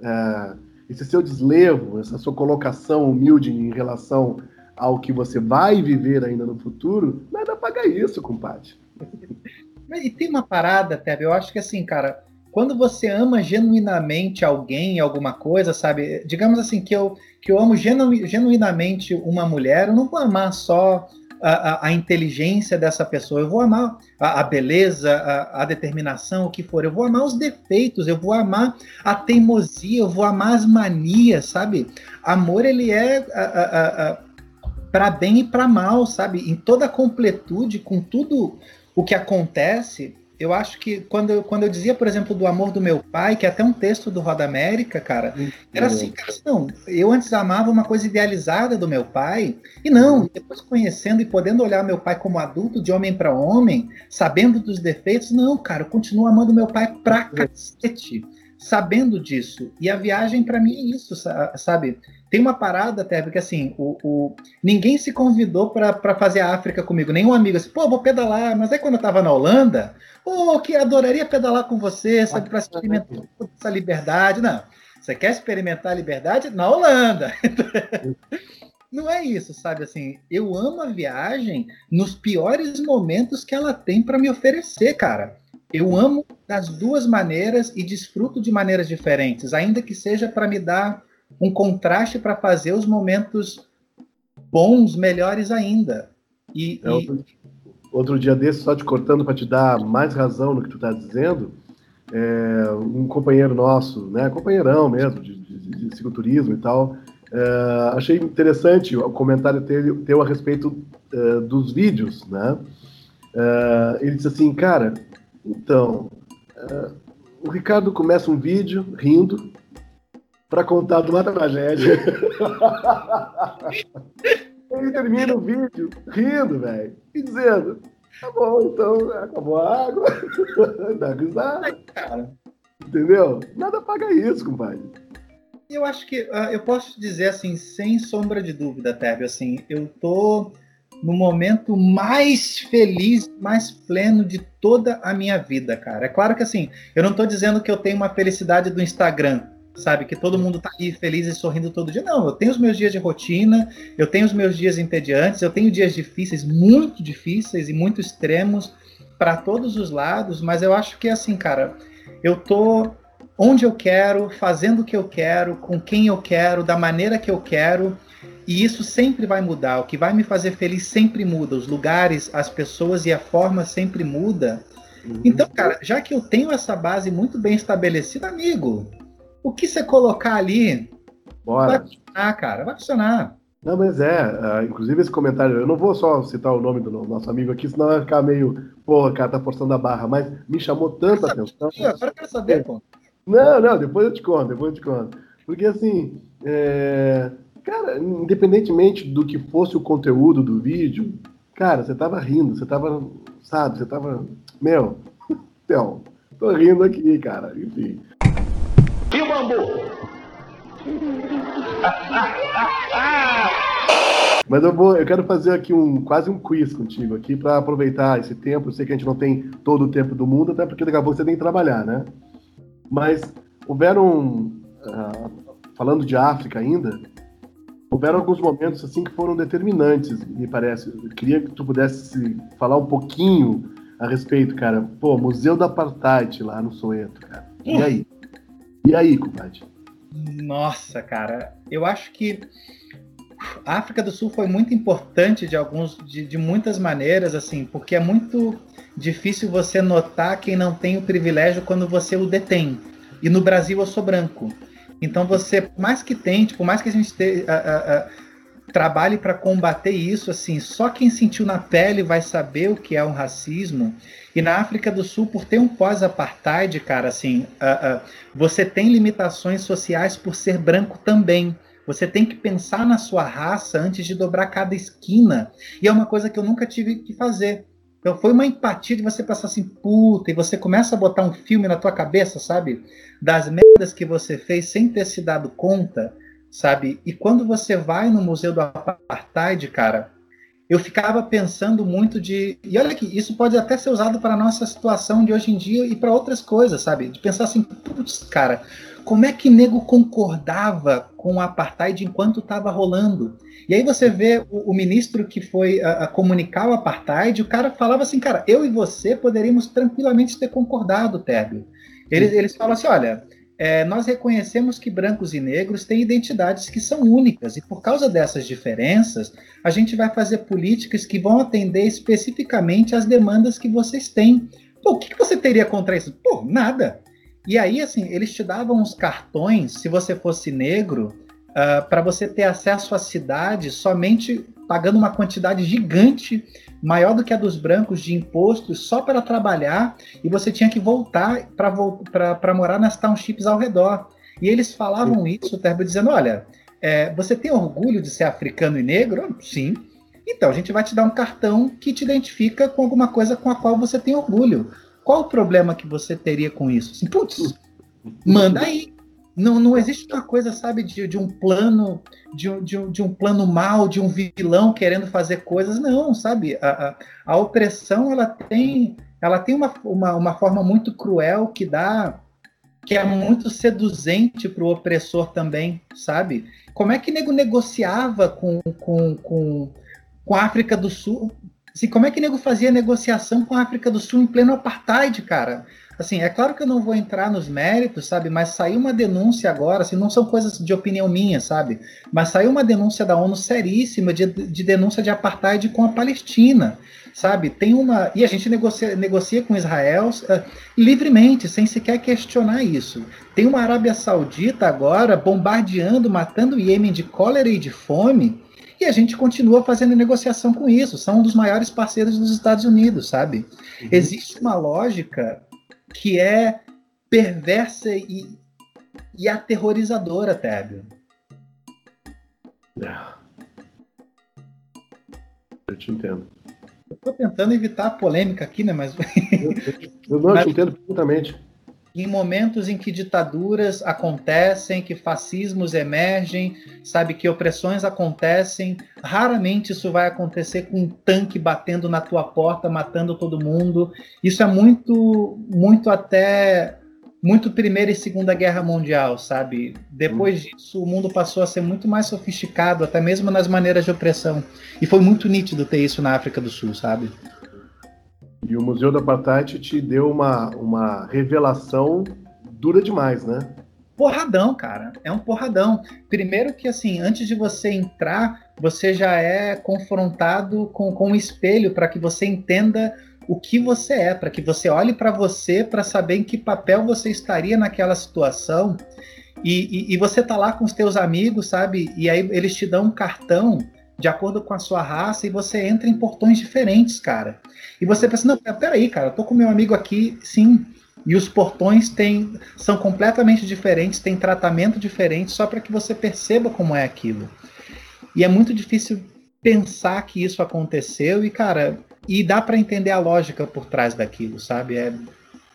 é, esse seu deslevo, essa sua colocação humilde em relação ao que você vai viver ainda no futuro, nada paga isso, compadre. E tem uma parada, Teve, eu acho que assim, cara, quando você ama genuinamente alguém, alguma coisa, sabe? Digamos assim, que eu, que eu amo genu, genuinamente uma mulher, eu não vou amar só a, a, inteligência dessa pessoa, eu vou amar a, a beleza, a, a, determinação, o que for, eu vou amar os defeitos, eu vou amar a teimosia, eu vou amar as manias, sabe? Amor, ele é para bem e para mal, sabe? Em toda a completude, com tudo o que acontece, eu acho que quando eu, quando eu dizia, por exemplo, do amor do meu pai, que é até um texto do Roda América, cara, era assim, cara, não, eu antes amava uma coisa idealizada do meu pai, e não, uhum. depois conhecendo e podendo olhar meu pai como adulto, de homem para homem, sabendo dos defeitos, não, cara, eu continuo amando meu pai pra cacete, sabendo disso. E a viagem para mim é isso, sabe? Tem uma parada até, porque assim, o, o... ninguém se convidou para fazer a África comigo, nenhum amigo assim, pô, vou pedalar, mas aí quando eu tava na Holanda, pô, que adoraria pedalar com você, sabe, para experimentar essa liberdade. Não, você quer experimentar a liberdade? Na Holanda. Não é isso, sabe? Assim, eu amo a viagem nos piores momentos que ela tem para me oferecer, cara. Eu amo das duas maneiras e desfruto de maneiras diferentes, ainda que seja para me dar um contraste para fazer os momentos bons melhores ainda. E, é, outro, outro, dia desse, só te cortando para te dar mais razão no que tu está dizendo, é, um companheiro nosso, né, companheirão mesmo, de, de, de cicloturismo e tal, é, achei interessante o comentário teu, teu a respeito é, dos vídeos, né? É, ele disse assim, cara, então, é, o Ricardo começa um vídeo rindo, para contar de uma tragédia. Ele termina o vídeo rindo, velho, e dizendo: tá bom, então acabou a água, dá risada. Cara. Entendeu? Nada paga isso, compadre. Eu acho que uh, eu posso dizer assim, sem sombra de dúvida, Tébio, assim, eu tô no momento mais feliz, mais pleno de toda a minha vida, cara. É claro que assim, eu não tô dizendo que eu tenho uma felicidade do Instagram, sabe? Que todo mundo tá ali feliz e sorrindo todo dia. Não, eu tenho os meus dias de rotina, eu tenho os meus dias entediantes, eu tenho dias difíceis, muito difíceis e muito extremos para todos os lados, mas eu acho que assim, cara, eu tô onde eu quero, fazendo o que eu quero, com quem eu quero, da maneira que eu quero. E isso sempre vai mudar. O que vai me fazer feliz sempre muda. Os lugares, as pessoas e a forma sempre muda. Uhum. Então, cara, já que eu tenho essa base muito bem estabelecida, amigo, o que você colocar ali Bora. vai funcionar, cara, vai funcionar. Não, mas é, uh, inclusive esse comentário, eu não vou só citar o nome do nosso amigo aqui, senão vai ficar meio, pô, cara tá forçando a barra, mas me chamou tanta atenção. Agora eu quero saber, pô. Não, não, depois eu te conto, depois eu te conto. Porque assim, é... cara, independentemente do que fosse o conteúdo do vídeo, cara, você tava rindo, você tava, sabe, você tava, meu, então, tô rindo aqui, cara, enfim. Mas eu vou, eu quero fazer aqui um quase um quiz contigo aqui para aproveitar esse tempo. Eu sei que a gente não tem todo o tempo do mundo, até porque daqui a pouco você tem que trabalhar, né? Mas houveram, uh, falando de África ainda, houveram alguns momentos assim que foram determinantes, me parece. Eu queria que tu pudesse falar um pouquinho a respeito, cara. Pô, Museu da Apartheid lá no Soweto, cara. E aí? E aí, compadre? Nossa, cara, eu acho que a África do Sul foi muito importante de alguns, de, de muitas maneiras, assim, porque é muito difícil você notar quem não tem o privilégio quando você o detém. E no Brasil eu sou branco. Então você, por mais que tente, por mais que a gente te, a, a, a, trabalhe para combater isso, assim, só quem sentiu na pele vai saber o que é um racismo. E na África do Sul, por ter um pós-apartheid, cara, assim, você tem limitações sociais por ser branco também. Você tem que pensar na sua raça antes de dobrar cada esquina. E é uma coisa que eu nunca tive que fazer. Então foi uma empatia de você passar assim, puta, e você começa a botar um filme na tua cabeça, sabe? Das merdas que você fez sem ter se dado conta, sabe? E quando você vai no Museu do Apartheid, cara, eu ficava pensando muito de. E olha que isso pode até ser usado para a nossa situação de hoje em dia e para outras coisas, sabe? De pensar assim, putz, cara, como é que nego concordava com o apartheid enquanto estava rolando? E aí você vê o, o ministro que foi a, a, comunicar o apartheid, o cara falava assim, cara, eu e você poderíamos tranquilamente ter concordado, Tébio. Eles, eles falam assim, olha, é, nós reconhecemos que brancos e negros têm identidades que são únicas, e por causa dessas diferenças, a gente vai fazer políticas que vão atender especificamente às demandas que vocês têm. Pô, o que, você teria contra isso? Pô, nada. E aí, assim, eles te davam uns cartões, se você fosse negro, uh, ah, para você ter acesso à cidade somente pagando uma quantidade gigante, maior do que a dos brancos, de impostos, só para trabalhar, e você tinha que voltar para morar nas townships ao redor. E eles falavam isso, o Terbo, dizendo: olha, é, você tem orgulho de ser africano e negro? Sim. Então, a gente vai te dar um cartão que te identifica com alguma coisa com a qual você tem orgulho. Qual o problema que você teria com isso? Assim, putz, manda aí. Não, não existe uma coisa, sabe, de, de um plano, de, de, de um plano mal, de um vilão querendo fazer coisas. Não, sabe? A, a, a opressão ela tem, ela tem uma, uma, uma forma muito cruel que dá que é muito seduzente para o opressor também, sabe? Como é que nego negociava com, com, com, com a África do Sul? Assim, como é que nego fazia negociação com a África do Sul em pleno apartheid, cara? Assim, é claro que eu não vou entrar nos méritos, sabe? Mas saiu uma denúncia agora, assim, não são coisas de opinião minha, sabe? Mas saiu uma denúncia da ONU seríssima de, de denúncia de apartheid com a Palestina, sabe? Tem uma. E a gente negocia, negocia com Israel uh, livremente, sem sequer questionar isso. Tem uma Arábia Saudita agora bombardeando, matando o Iêmen de cólera e de fome e a gente continua fazendo negociação com isso. São um dos maiores parceiros dos Estados Unidos, sabe? Uhum. Existe uma lógica que é perversa e, e aterrorizadora, Tébio. É. Eu te entendo. Eu tô tentando evitar a polêmica aqui, né? Mas. eu, eu não Mas... te entendo perfeitamente em momentos em que ditaduras acontecem, que fascismos emergem, sabe que opressões acontecem, raramente isso vai acontecer com um tanque batendo na tua porta, matando todo mundo. Isso é muito, muito até muito Primeira e Segunda Guerra Mundial, sabe? Depois hum. disso, o mundo passou a ser muito mais sofisticado, até mesmo nas maneiras de opressão. E foi muito nítido ter isso na África do Sul, sabe? E o Museu da Apartheid te deu uma, uma revelação dura demais, né? Porradão, cara. É um porradão. Primeiro que, assim, antes de você entrar, você já é confrontado com, com um espelho para que você entenda o que você é, para que você olhe para você para saber em que papel você estaria naquela situação. E, e, e, você tá lá com os teus amigos, sabe? E aí eles te dão um cartão de acordo com a sua raça e você entra em portões diferentes, cara. E você pensa, não, peraí, cara, eu tô com meu amigo aqui, sim. E os portões têm, são completamente diferentes, têm tratamento diferente, só para que você perceba como é aquilo. E é muito difícil pensar que isso aconteceu e, cara, e dá para entender a lógica por trás daquilo, sabe? É.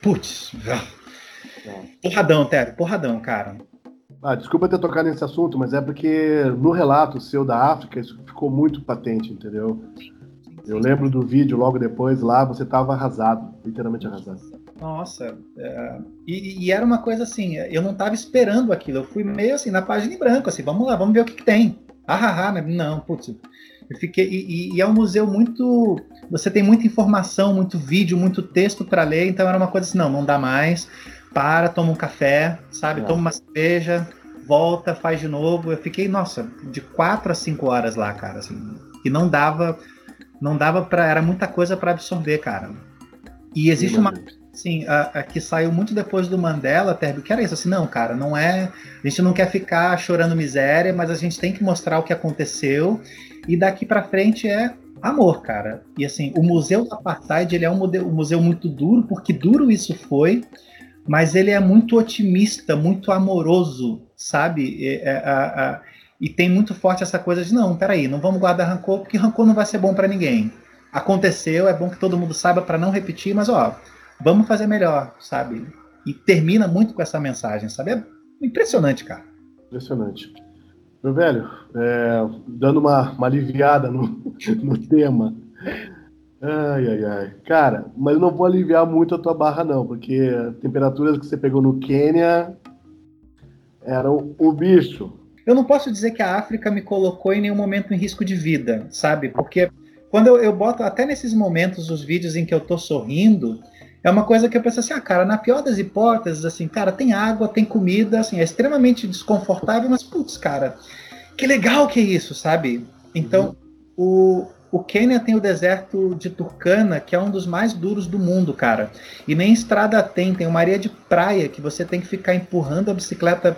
Putz. Porradão, Téreo, porradão, cara. Ah, desculpa ter tocado nesse assunto, mas é porque no relato seu da África isso ficou muito patente, entendeu? Eu lembro do vídeo logo depois lá, você tava arrasado, literalmente arrasado. Nossa, é, e, e, era uma coisa assim, eu não tava esperando aquilo, eu fui meio assim, na página em branco, assim, vamos lá, vamos ver o que, que tem. Ah, né? Não, putz, eu fiquei, e, e, é um museu muito, você tem muita informação, muito vídeo, muito texto para ler, então era uma coisa assim, não, não dá mais, para, toma um café, sabe, é. toma uma cerveja, volta, faz de novo. Eu fiquei, nossa, de quatro a cinco horas lá, cara, assim. E não dava, não dava para, era muita coisa para absorver, cara. E existe uma, Sim, a, a, que saiu muito depois do Mandela, Terbio, que era isso, assim, não, cara, não é. A gente não quer ficar chorando miséria, mas a gente tem que mostrar o que aconteceu. E daqui para frente é amor, cara. E assim, o Museu do Apartheid, ele é um, museu, um museu muito duro, porque duro isso foi, mas ele é muito otimista, muito amoroso, sabe? E, é, a, a, e tem muito forte essa coisa de, não, peraí, não vamos guardar rancor, porque rancor não vai ser bom para ninguém. Aconteceu, é bom que todo mundo saiba para não repetir, mas ó, vamos fazer melhor, sabe? E termina muito com essa mensagem, sabe? É impressionante, cara. Impressionante. Meu velho, é, dando uma, uma aliviada no, no tema. Ai, ai, ai. Cara, mas eu não vou aliviar muito a tua barra, não, porque temperaturas que você pegou no Quênia eram o bicho. Eu não posso dizer que a África me colocou em nenhum momento em risco de vida, sabe? Porque quando eu, eu boto até nesses momentos os vídeos em que eu tô sorrindo, é uma coisa que eu penso assim, ah, cara, na pior das hipóteses, assim, cara, tem água, tem comida, assim, é extremamente desconfortável, mas, putz, cara, que legal que é isso, sabe? Então, uhum. o, o Quênia tem o deserto de Turkana, que é um dos mais duros do mundo, cara. E nem estrada tem, tem uma areia de praia que você tem que ficar empurrando a bicicleta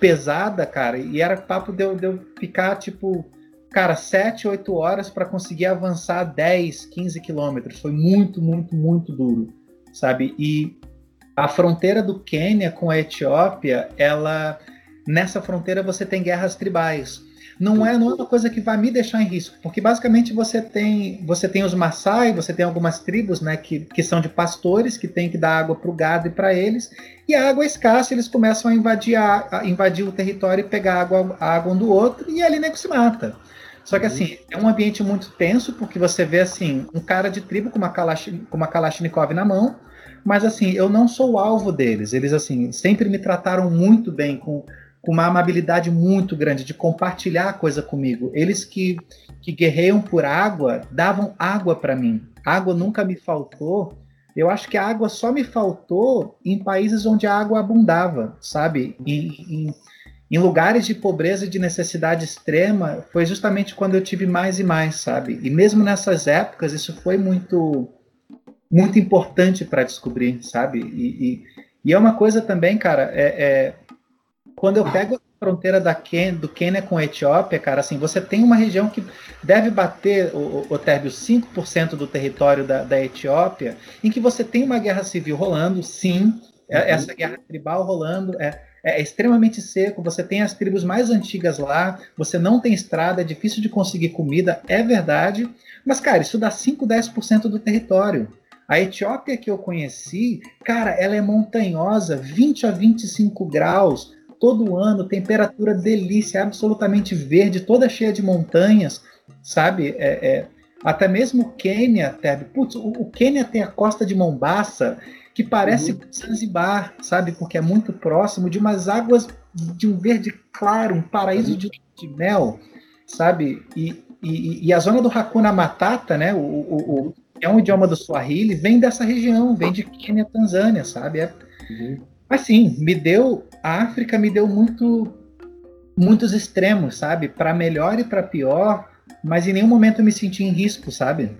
pesada, cara. E era papo de eu, de eu ficar, tipo, cara, 7, 8 horas para conseguir avançar 10, 15 quilômetros. Foi muito, muito, muito duro sabe? E a fronteira do Quênia com a Etiópia, ela nessa fronteira você tem guerras tribais. Não é, não é uma coisa que vai me deixar em risco, porque basicamente você tem você tem os Maasai, você tem algumas tribos, né, que, que são de pastores que tem que dar água para o gado e para eles, e a água é escassa, eles começam a invadir, a, a invadir o território e pegar água, a água um do outro, e ali nego se mata. Só que assim, é um ambiente muito tenso, porque você vê assim, um cara de tribo com uma, Kalash, com uma Kalashnikov na mão, mas assim, eu não sou o alvo deles. Eles assim, sempre me trataram muito bem, com, com uma amabilidade muito grande de compartilhar a coisa comigo. Eles que, que guerreiam por água, davam água para mim. Água nunca me faltou. Eu acho que a água só me faltou em países onde a água abundava, sabe? Em, em, lugares de pobreza e de necessidade extrema, foi justamente quando eu tive mais e mais, sabe? E mesmo nessas épocas, isso foi muito muito importante para descobrir, sabe? E, e, e, é uma coisa também, cara, é, é quando eu pego a fronteira da Ken, do Quênia com a Etiópia, cara, assim, você tem uma região que deve bater, o, o Térbio, 5% do território da, da Etiópia, em que você tem uma guerra civil rolando, sim, é, uhum. essa guerra tribal rolando, é, é, extremamente seco, você tem as tribos mais antigas lá, você não tem estrada, é difícil de conseguir comida, é verdade, mas, cara, isso dá 5, 10% do território. A Etiópia que eu conheci, cara, ela é montanhosa, 20 a 25 graus todo ano, temperatura delícia, absolutamente verde, toda cheia de montanhas, sabe? É, é, até mesmo o Quênia, Teb, putz, o, o Quênia tem a costa de Mombasa, que parece uhum. Zanzibar, sabe? Porque é muito próximo de umas águas de um verde claro, um paraíso uhum. de, de, mel, sabe? E, e, e, a zona do Hakuna Matata, né? O, o, é um idioma do Swahili, vem dessa região, vem de Quênia, Tanzânia, sabe? É... Uhum. Assim, me deu. A África me deu muito, muitos extremos, sabe? Para melhor e para pior, mas em nenhum momento eu me senti em risco, sabe?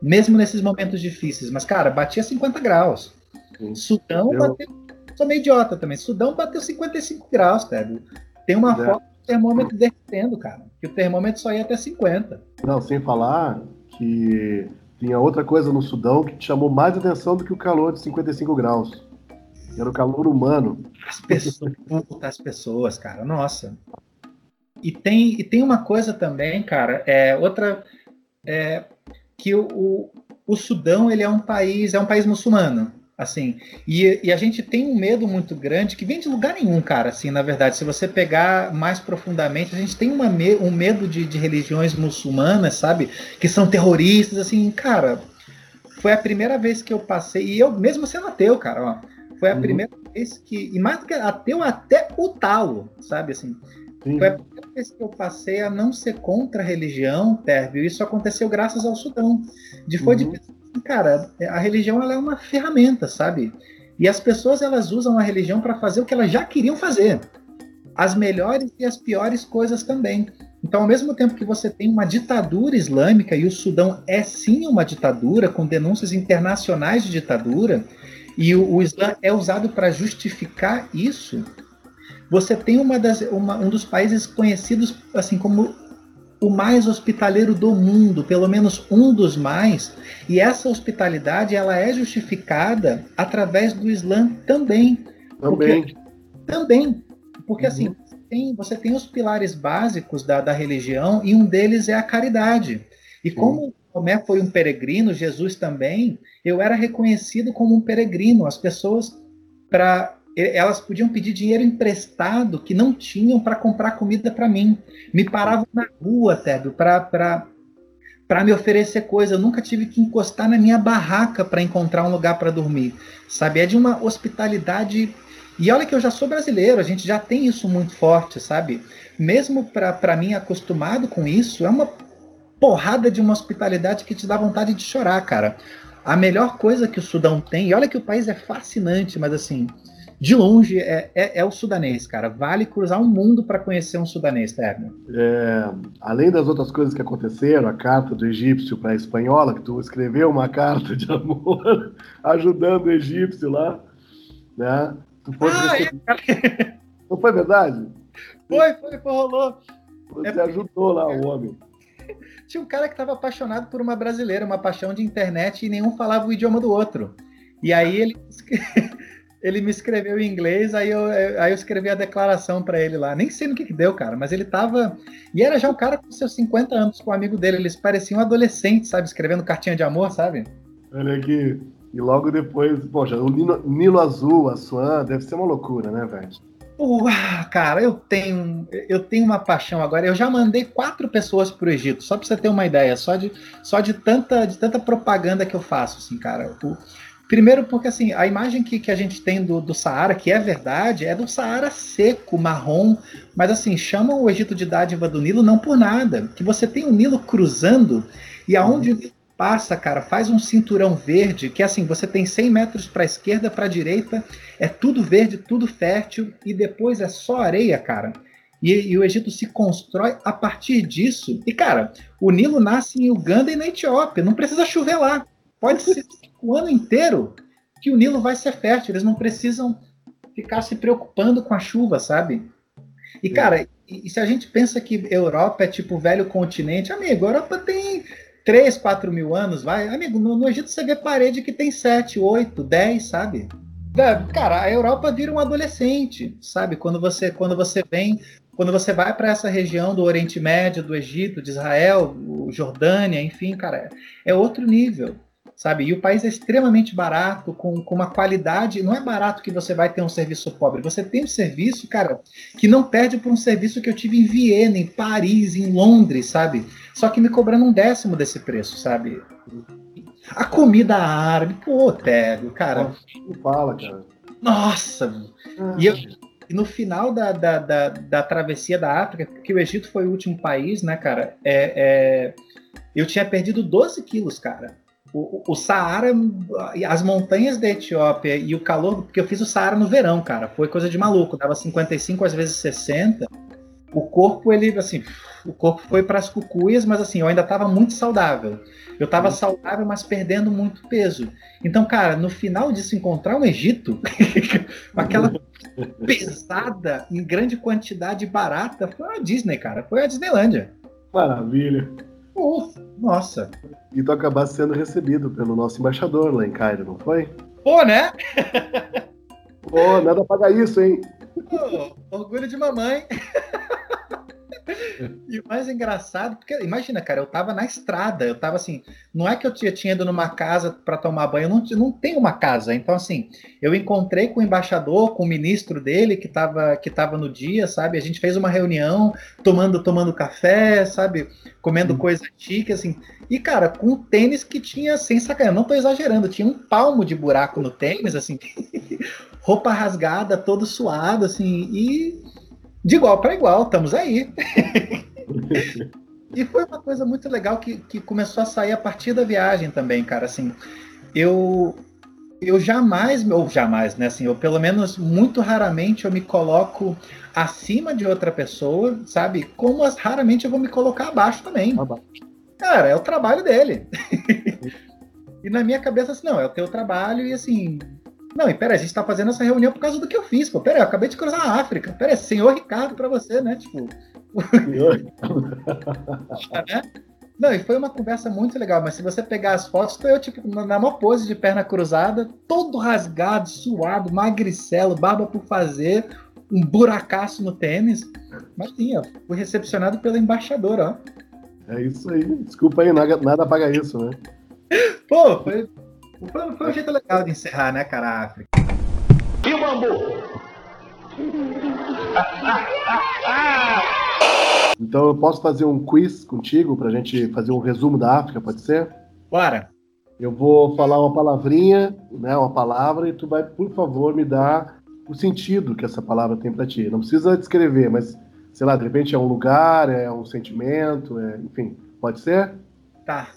Mesmo nesses momentos difíceis. Mas, cara, batia 50 graus. Uhum. Sudão eu... bateu. Sou meio idiota também. Sudão bateu 55 graus, sabe? Tem uma é. foto do termômetro derretendo, cara. Que o termômetro só ia até 50. Não, sem falar que tinha outra coisa no Sudão que te chamou mais atenção do que o calor de 55 graus. Era o calor humano. As pessoas, as pessoas, cara, nossa. E tem, e tem uma coisa também, cara, é outra é, que o, o, o Sudão ele é um país é um país muçulmano assim. E, e, a gente tem um medo muito grande que vem de lugar nenhum cara assim na verdade. Se você pegar mais profundamente a gente tem uma me, um medo de, de religiões muçulmanas sabe? Que são terroristas assim. Cara foi a primeira vez que eu passei e eu mesmo sendo ateu cara ó, foi a uhum. primeira vez que e mais do que ateu até o talo sabe assim Sim. Foi a primeira vez que eu passei a não ser contra a religião, Térvio. Isso aconteceu graças ao Sudão. De foi uhum. de cara, a religião ela é uma ferramenta, sabe? E as pessoas elas usam a religião para fazer o que elas já queriam fazer. as melhores e as piores coisas também. Então, ao mesmo tempo que você tem uma ditadura islâmica, e o Sudão é sim uma ditadura, com denúncias internacionais de ditadura, e o, o Islã é usado para justificar isso, você tem uma das, uma, um dos países conhecidos assim como o mais hospitaleiro do mundo, pelo menos um dos mais, e essa hospitalidade ela é justificada através do Islã também. Também. Porque, também. Porque assim, uhum. assim, tem, você tem os pilares básicos da, da religião e um deles é a caridade. E como Tomé foi um peregrino, Jesus também, eu era reconhecido como um peregrino. As pessoas, para elas podiam pedir dinheiro emprestado que não tinham para comprar comida para mim. Me paravam na rua, Tébio, para para me oferecer coisa. Eu nunca tive que encostar na minha barraca para encontrar um lugar para dormir. Sabe? É de uma hospitalidade. E olha que eu já sou brasileiro, a gente já tem isso muito forte, sabe? Mesmo para mim acostumado com isso, é uma porrada de uma hospitalidade que te dá vontade de chorar, cara. A melhor coisa que o Sudão tem, e olha que o país é fascinante, mas assim, de longe, é, é, é, o sudanês, cara. Vale cruzar um mundo para conhecer um sudanês, Terno. É, além das outras coisas que aconteceram, a carta do egípcio para a espanhola, que tu escreveu uma carta de amor ajudando o egípcio lá, né? Tu ah, é, Não foi verdade? Foi, foi, foi rolou. Você é ajudou lá o homem. Tinha um cara que estava apaixonado por uma brasileira, uma paixão de internet, e nenhum falava o idioma do outro. E aí ele ele me escreveu em inglês, aí eu, aí eu escrevi a declaração para ele lá. Nem sei no que, que deu, cara, mas ele tava. E era já um cara com seus 50 anos, com um amigo dele. Eles pareciam adolescentes, sabe? Escrevendo cartinha de amor, sabe? Olha aqui. E logo depois, poxa, o Nilo, Nilo Azul, a Swan, deve ser uma loucura, né, velho? Uh, cara, eu tenho, eu tenho uma paixão agora. Eu já mandei quatro pessoas pro Egito, só para você ter uma ideia, só de, só de tanta, de tanta propaganda que eu faço, assim, cara. O, Primeiro porque assim, a imagem que, que a gente tem do, do Saara, que é verdade, é do Saara seco, marrom, mas assim, chamam o Egito de dádiva do Nilo não por nada, que você tem o Nilo cruzando e aonde o Nilo passa, cara, faz um cinturão verde, que assim, você tem 100 metros para a esquerda, para a direita, é tudo verde, tudo fértil, e depois é só areia, cara. E, e, o Egito se constrói a partir disso. E, cara, o Nilo nasce em Uganda e na Etiópia, não precisa chover lá. Pode ser o ano inteiro que o Nilo vai ser fértil. Eles não precisam ficar se preocupando com a chuva, sabe? E, cara, e, e se a gente pensa que Europa é tipo velho continente, amigo, a Europa tem 3, 4 mil anos, vai. Amigo, no, no Egito você vê parede que tem 7, 8, 10, sabe? Cara, a Europa vira um adolescente, sabe? Quando você, quando você vem, quando você vai para essa região do Oriente Médio, do Egito, de Israel, Jordânia, enfim, cara, é outro nível sabe? E o país é extremamente barato, com, com uma qualidade. Não é barato que você vai ter um serviço pobre. Você tem um serviço, cara, que não perde por um serviço que eu tive em Viena, em Paris, em Londres, sabe? Só que me cobrando um décimo desse preço, sabe? A comida árabe, pô, Tébio, cara. Não fala, cara. Nossa! Ah. E eu, no final da, da, da, da, travessia da África, porque o Egito foi o último país, né, cara? É, é, eu tinha perdido 12 quilos, cara o, o Saara, as montanhas da Etiópia e o calor, porque eu fiz o Saara no verão, cara, foi coisa de maluco, dava 55 às vezes 60. O corpo, ele, assim, o corpo foi para as cucuias, mas assim, eu ainda estava muito saudável. Eu estava saudável, mas perdendo muito peso. Então, cara, no final disso, encontrar um Egito, aquela pesada, em grande quantidade barata, foi a Disney, cara. Foi a Disneylândia. Maravilha. Pô, nossa. E tu acabaste sendo recebido pelo nosso embaixador lá em Cairo, não foi? Pô, né? Pô, nada pagar isso, hein? Pô, orgulho de mamãe. E o mais engraçado, porque imagina, cara, eu tava na estrada, eu tava assim, não é que eu tinha, tinha ido numa casa para tomar banho, eu não, não tenho uma casa. Então, assim, eu encontrei com o embaixador, com o ministro dele que tava, que tava no dia, sabe? A gente fez uma reunião, tomando, tomando café, sabe? Comendo hum. coisa chique, assim. E, cara, com um tênis que tinha, sem sacanagem, não tô exagerando, tinha um palmo de buraco no tênis, assim, roupa rasgada, todo suado, assim, e de igual para igual, estamos aí. e foi uma coisa muito legal que, que começou a sair a partir da viagem também, cara. Assim, eu eu jamais, ou jamais, né? Assim, eu pelo menos muito raramente eu me coloco acima de outra pessoa, sabe? Como as, raramente eu vou me colocar abaixo também. Abaixo. Cara, é o trabalho dele. e na minha cabeça, assim, não, é o teu trabalho e assim. Não, e pera, a gente tá fazendo essa reunião por causa do que eu fiz, pô. Pera, eu acabei de cruzar a África. Pera, senhor Ricardo pra você, né? Tipo. né? Não, e foi uma conversa muito legal, mas se você pegar as fotos, tô eu, tipo, na maior pose de perna cruzada, todo rasgado, suado, magricelo, barba por fazer, um buracaço no tênis. Mas sim, ó, fui recepcionado pelo embaixador, ó. É isso aí. Desculpa aí, nada, nada paga isso, né? Pô, foi, foi, foi um jeito legal de encerrar, né, cara, a África. E o bambu? Então eu posso fazer um quiz contigo pra gente fazer um resumo da África, pode ser? Bora! Eu vou falar uma palavrinha, né, uma palavra, e tu vai, por favor, me dar o sentido que essa palavra tem pra ti. Não precisa descrever, mas, sei lá, de repente é um lugar, é um sentimento, é, enfim, pode ser? Tá.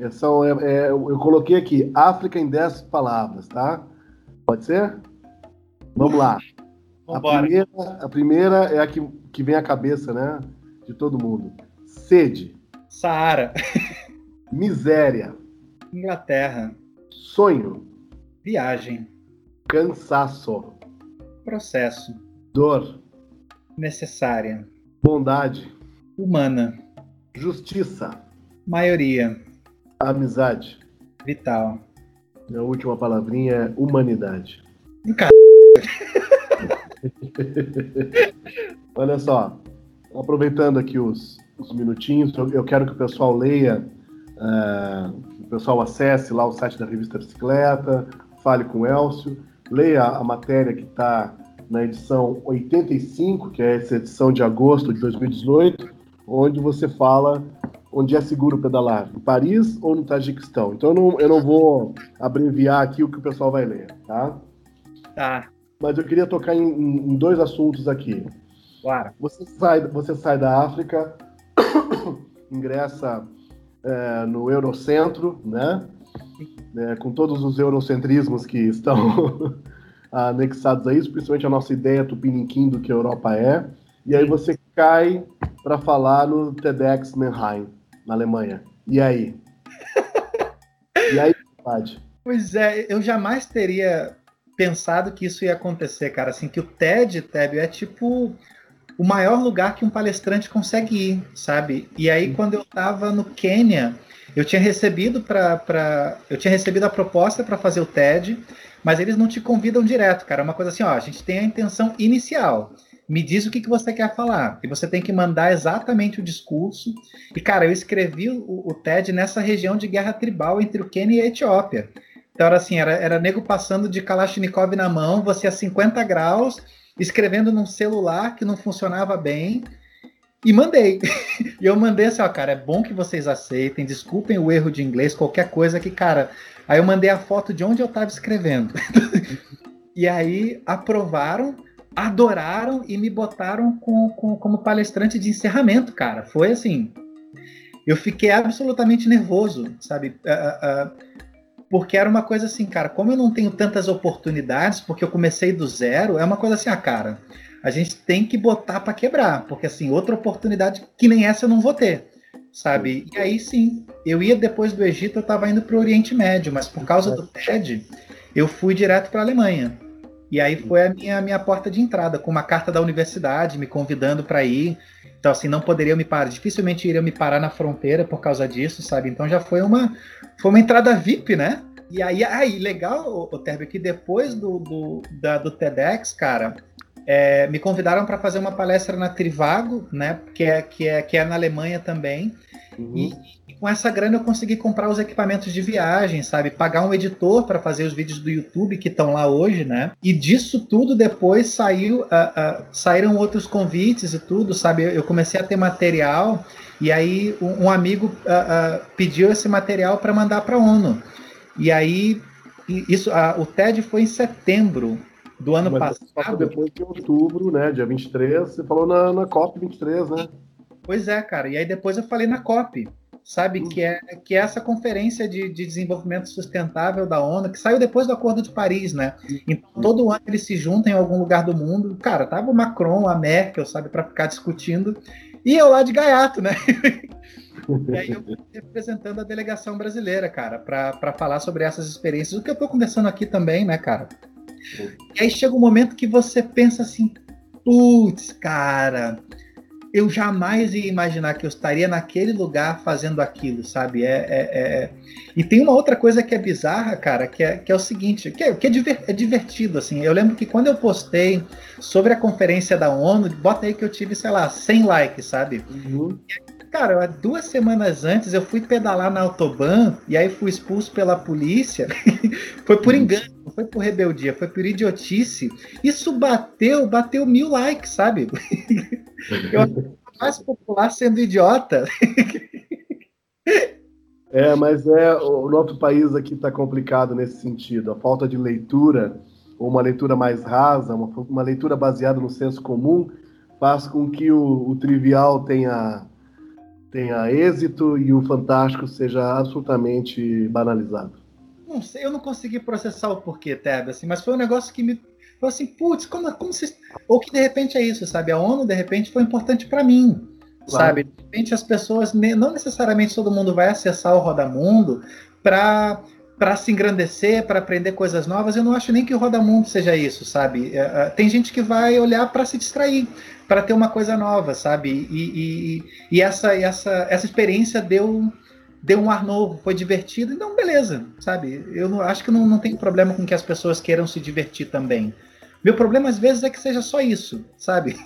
É, são, é, é, eu coloquei aqui, África em 10 palavras, tá? Pode ser? Vamos lá. A primeira, a primeira é a que, que vem à cabeça, né? De todo mundo. Sede, Saara. miséria, Inglaterra. sonho, Viagem. cansaço, Processo. dor, Necessária. bondade, Humana. justiça, Maioria. Amizade. Vital. E a última palavrinha é humanidade. Olha só, aproveitando aqui os, os minutinhos, eu, eu quero que o pessoal leia, eh, o pessoal acesse lá o site da Revista Bicicleta, fale com o Elcio, leia a matéria que está na edição 85, que é essa edição de agosto de 2018, onde você fala onde é seguro pedalar, em Paris ou no Tajiquistão. Então eu não, eu não vou abreviar aqui o que o pessoal vai ler, tá? tá. Mas eu queria tocar em, em- dois assuntos aqui. Bora. Você sai, você sai da África, ingressa é, no Eurocentro, né? É, com todos os eurocentrismos que estão anexados a isso, principalmente a nossa ideia tupiniquim do que a Europa é. E aí você cai para falar no TEDx Mannheim, na Alemanha. E aí? E aí, Padre? Pois é, eu jamais teria pensado que isso ia acontecer, cara. Assim, que o TED, Tébio, é tipo o maior lugar que um palestrante consegue ir, sabe? E aí, quando eu tava no Quênia, eu tinha recebido para eu tinha recebido a proposta para fazer o TED, mas eles não te convidam direto, cara. É uma coisa assim, ó, a gente tem a intenção inicial. Me diz o que, que você quer falar. E você tem que mandar exatamente o discurso. E, cara, eu escrevi o, o TED nessa região de guerra tribal entre o Quênia e a Etiópia. Então era assim, era, era nego passando de Kalashnikov na mão, você a 50 graus, escrevendo num celular que não funcionava bem, e mandei. e eu mandei assim, ó, cara, é bom que vocês aceitem, desculpem o erro de inglês, qualquer coisa que, cara. Aí eu mandei a foto de onde eu estava escrevendo. e aí aprovaram, adoraram e me botaram com, com- como palestrante de encerramento, cara. Foi assim. Eu fiquei absolutamente nervoso, sabe? Ah, ah, porque era uma coisa assim, cara, como eu não tenho tantas oportunidades, porque eu comecei do zero, é uma coisa assim, ah, cara, a gente tem que botar para quebrar, porque assim, outra oportunidade que nem essa eu não vou ter, sabe? E aí sim, eu ia depois do Egito, eu estava indo para Oriente Médio, mas por causa do TED, eu fui direto para Alemanha. E aí foi a minha, minha porta de entrada, com uma carta da universidade me convidando para ir. Então, assim, não poderia me parar, dificilmente iria me parar na fronteira por causa disso, sabe? Então já foi uma, foi uma entrada VIP, né? E aí, aí legal, o Terbio, que depois do, do, da- do TEDx, cara, é, me convidaram para fazer uma palestra na Trivago, né? Que é, que é, que é na Alemanha também. E, e com essa grana eu consegui comprar os equipamentos de viagem, sabe? Pagar um editor para fazer os vídeos do YouTube que estão lá hoje, né? E disso tudo depois saiu, ah, ah, saíram outros convites e tudo, sabe? Eu, eu comecei a ter material e aí um, um amigo ah, pediu esse material para mandar para a ONU. E aí isso, o TED foi em setembro do ano Mas passado. depois de outubro, né? Dia 23, você falou na, na COP 23, né? Pois é, cara. E aí depois eu falei na COP, sabe? Que é, que é essa conferência de, de desenvolvimento sustentável da ONU, que saiu depois do Acordo de Paris, né? Então, todo ano eles se juntam em algum lugar do mundo. Cara, tava o Macron, a Merkel, sabe, para ficar discutindo. E eu lá de gaiato, né? e aí eu representando a delegação brasileira, cara, para falar sobre essas experiências. O que eu tô conversando aqui também, né, cara? E aí chega um momento que você pensa assim, putz, cara, eu jamais ia imaginar que eu estaria naquele lugar fazendo aquilo, sabe? É, é, é... E tem uma outra coisa que é bizarra, cara, que é, que é o seguinte, que, é, que é, diver, é divertido, assim. Eu lembro que quando eu postei sobre a conferência da ONU, bota aí que eu tive, sei lá, 100 likes, sabe? Uhum. Cara, duas semanas antes eu fui pedalar na Autobahn e aí fui expulso pela polícia. foi por engano, não foi por rebeldia, foi por idiotice. Isso bateu, bateu mil likes, sabe? eu mais popular sendo idiota. é, mas é o nosso país aqui está complicado nesse sentido. A falta de leitura, ou uma leitura mais rasa, uma, uma leitura baseada no senso comum, faz com que o, o trivial tenha tenha êxito e o fantástico seja absolutamente banalizado. Não sei, eu não consegui processar o porquê, Teb, assim, mas foi um negócio que me falou assim, putz, como, como se... Ou que de repente é isso, sabe? A ONU, de repente, foi importante para mim, claro. sabe? De repente as pessoas, não necessariamente todo mundo vai acessar o Rodamundo para para se engrandecer, para aprender coisas novas, eu não acho nem que o Rodamundo seja isso, sabe? É, é, tem gente que vai olhar para se distrair, para ter uma coisa nova, sabe? E, e, e, essa, essa, essa experiência deu, deu um ar novo, foi divertido, então beleza, sabe? Eu acho que não, não tem problema com que as pessoas queiram se divertir também. Meu problema às vezes é que seja só isso, sabe?